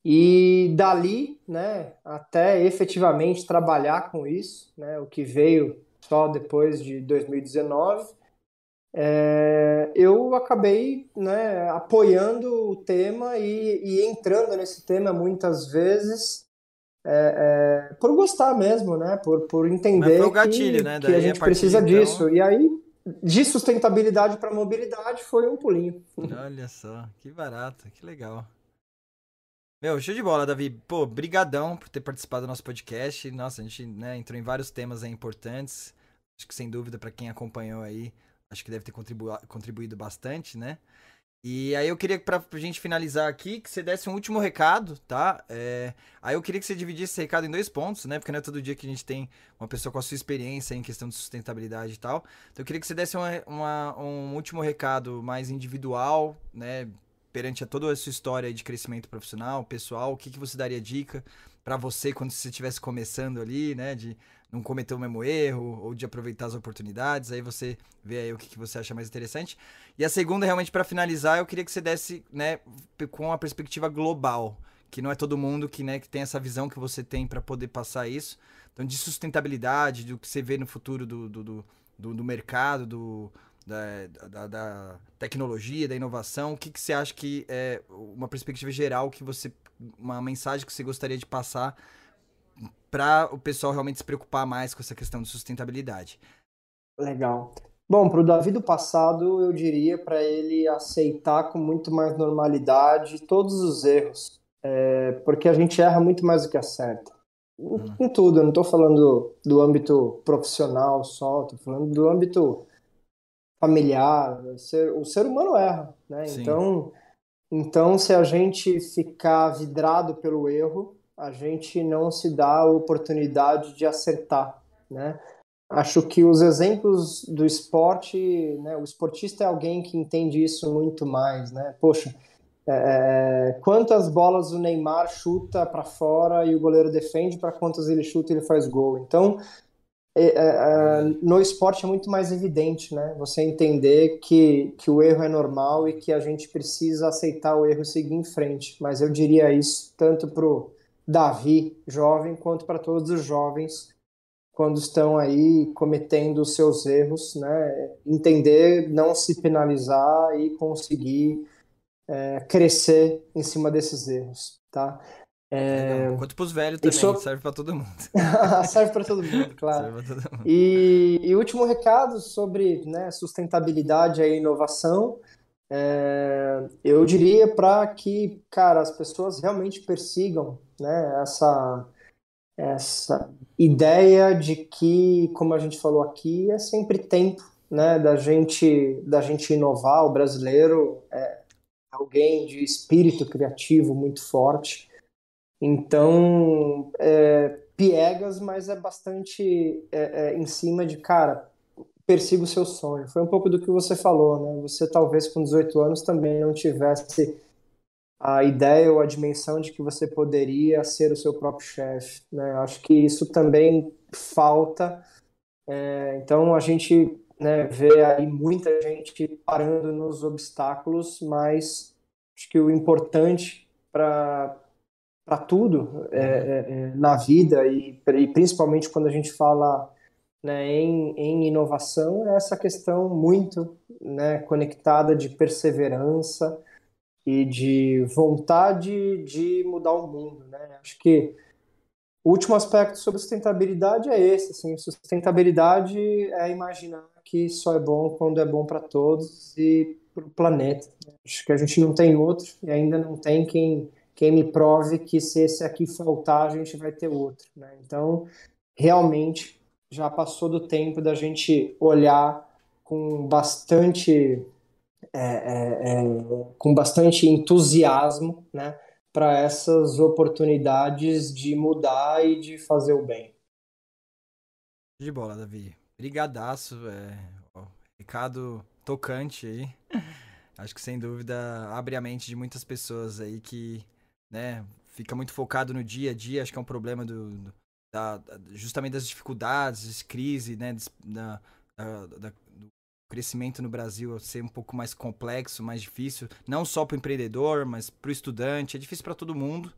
E dali, né, até efetivamente trabalhar com isso, né, o que veio só depois de 2019, é, eu acabei né, apoiando o tema e, e, entrando nesse tema muitas vezes é, é, por gostar mesmo, né? Por, por entender gatilho, que, né? que a gente a precisa então... disso. E aí, de sustentabilidade para mobilidade, foi um pulinho. Olha só, que barato, que legal. Meu, show de bola, Davi. Pô, brigadão por ter participado do nosso podcast. Nossa, a gente né, entrou em vários temas aí importantes. Acho que sem dúvida para quem acompanhou aí, acho que deve ter contribu contribuído bastante, né? E aí eu queria, pra, gente finalizar aqui, que você desse um último recado, tá? É, aí eu queria que você dividisse esse recado em dois pontos, né? Porque não é todo dia que a gente tem uma pessoa com a sua experiência em questão de sustentabilidade e tal. Então eu queria que você desse uma, uma, um último recado mais individual, né? Perante a toda a sua história de crescimento profissional, pessoal, o que, que você daria dica para você quando você estivesse começando ali, né? De não cometer o mesmo erro, ou de aproveitar as oportunidades. Aí você vê aí o que, que você acha mais interessante. E a segunda, realmente, para finalizar, eu queria que você desse, né, com a perspectiva global. Que não é todo mundo que, né, que tem essa visão que você tem para poder passar isso. Então, de sustentabilidade, do que você vê no futuro do, do, do, do mercado, do, da, da, da, tecnologia, da inovação, o que, que você acha que é uma perspectiva geral que você. uma mensagem que você gostaria de passar para o pessoal realmente se preocupar mais com essa questão de sustentabilidade. Legal. Bom, para o Davi do passado, eu diria para ele aceitar com muito mais normalidade todos os erros, é, porque a gente erra muito mais do que acerta. Hum. Em, tudo, eu não estou falando do âmbito profissional só, estou falando do âmbito familiar. O ser, o ser humano erra, né? Então, então, se a gente ficar vidrado pelo erro, a gente não se dá a oportunidade de acertar, né? Acho que os exemplos do esporte, né, o esportista é alguém que entende isso muito mais, né? Poxa, é, é quantas bolas o Neymar chuta para fora e o goleiro defende, para quantas ele chuta e ele faz gol. Então, é, é, é, no esporte é muito mais evidente, né? Você entender que, que o erro é normal e que a gente precisa aceitar o erro e seguir em frente. Mas eu diria isso tanto pro Davi, jovem, quanto para todos os jovens quando estão aí cometendo os seus erros, né? Entender, não se penalizar e conseguir é, crescer em cima desses erros, tá? É... Quanto para os velhos também, sou... serve para todo mundo. serve para todo mundo, claro. Todo mundo. E, e último recado sobre né, sustentabilidade e inovação. É, eu diria para que, cara, as pessoas realmente persigam né, essa, essa ideia de que, como a gente falou aqui, é sempre tempo né, da gente da gente inovar. O brasileiro é alguém de espírito criativo muito forte. Então, é, piegas, mas é bastante é, é, em cima de, cara, persiga o seu sonho. Foi um pouco do que você falou, né? Você talvez com 18 anos também não tivesse a ideia ou a dimensão de que você poderia ser o seu próprio chefe. Né? Acho que isso também falta. É, então a gente né, vê aí muita gente parando nos obstáculos, mas acho que o importante para para tudo é, é, é, na vida e, e, principalmente quando a gente fala né, em, em inovação é essa questão muito né, conectada de perseverança e de vontade de mudar o mundo, né? Acho que o último aspecto sobre sustentabilidade é esse, assim, sustentabilidade é imaginar que só é bom quando é bom para todos e para o planeta. Acho que a gente não tem outro e ainda não tem quem, quem me prove que se esse aqui faltar, a gente vai ter outro. Né? Então, realmente, já passou do tempo da gente olhar com bastante, é, é, é, com bastante entusiasmo né, para essas oportunidades de mudar e de fazer o bem. De bola, Davi. Brigadaço, é, ó, recado tocante aí. Acho que sem dúvida abre a mente de muitas pessoas aí que, né, fica muito focado no dia a dia. Acho que é um problema do, do da, justamente das dificuldades, crise, né, da, da, da, crescimento no Brasil ser um pouco mais complexo, mais difícil, não só para o empreendedor, mas para o estudante. É difícil para todo mundo.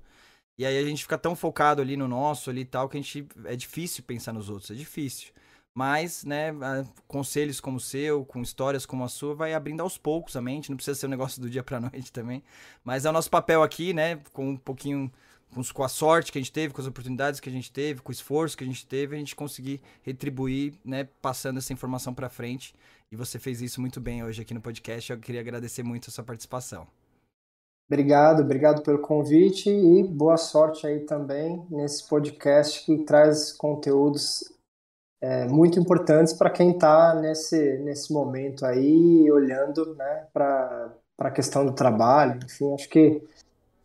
E aí a gente fica tão focado ali no nosso ali e tal que a gente é difícil pensar nos outros, é difícil. Mas, né, conselhos como o seu, com histórias como a sua, vai abrindo aos poucos a mente, não precisa ser um negócio do dia pra noite também. Mas é o nosso papel aqui, né, com um pouquinho, com a sorte que a gente teve, com as oportunidades que a gente teve, com o esforço que a gente teve, a gente conseguir retribuir, né, passando essa informação pra frente. E você fez isso muito bem hoje aqui no podcast. Eu queria agradecer muito a sua participação. Obrigado, obrigado pelo convite e boa sorte aí também nesse podcast que traz conteúdos é, muito importantes para quem está nesse, nesse momento aí, olhando né, para a questão do trabalho. Enfim, acho que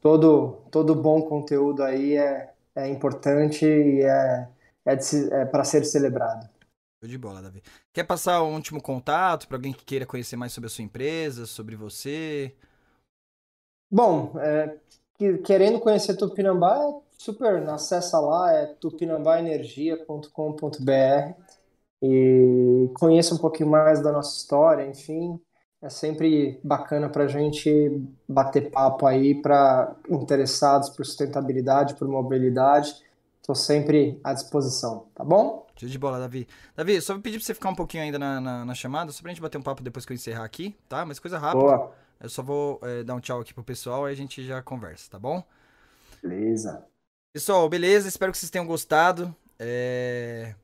todo, todo bom conteúdo aí é, é importante e é, é, é para ser celebrado. Show de bola, Davi. Quer passar um último contato para alguém que queira conhecer mais sobre a sua empresa, sobre você? Bom, é, querendo conhecer Tupinambá, é super, acessa lá, é tupinambaenergia.com.br e conheça um pouquinho mais da nossa história, enfim. É sempre bacana para a gente bater papo aí para interessados por sustentabilidade, por mobilidade. Estou sempre à disposição, tá bom? Show de bola, Davi. Davi, só vou pedir para você ficar um pouquinho ainda na, na, na chamada, só para a gente bater um papo depois que eu encerrar aqui, tá? Mas coisa rápida. Boa. Eu só vou é, dar um tchau aqui pro pessoal e a gente já conversa, tá bom? Beleza. Pessoal, beleza? Espero que vocês tenham gostado. É...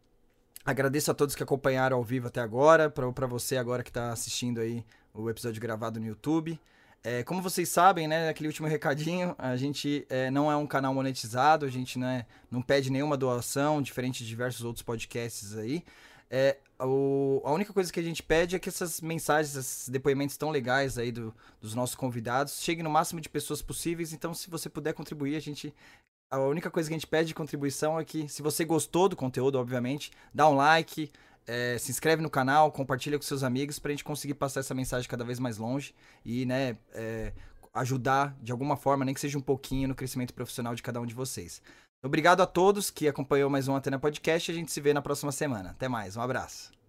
Agradeço a todos que acompanharam ao vivo até agora, para você agora que está assistindo aí o episódio gravado no YouTube. É, como vocês sabem, né, aquele último recadinho, a gente é, não é um canal monetizado, a gente né, não pede nenhuma doação, diferente de diversos outros podcasts aí. É, o, a única coisa que a gente pede é que essas mensagens, esses depoimentos tão legais aí do, dos nossos convidados cheguem no máximo de pessoas possíveis. Então, se você puder contribuir, a gente. A única coisa que a gente pede de contribuição é que, se você gostou do conteúdo, obviamente, dá um like, é, se inscreve no canal, compartilha com seus amigos para a gente conseguir passar essa mensagem cada vez mais longe e, né, é, ajudar de alguma forma, nem que seja um pouquinho, no crescimento profissional de cada um de vocês. Obrigado a todos que acompanhou mais um Antena Podcast. A gente se vê na próxima semana. Até mais, um abraço.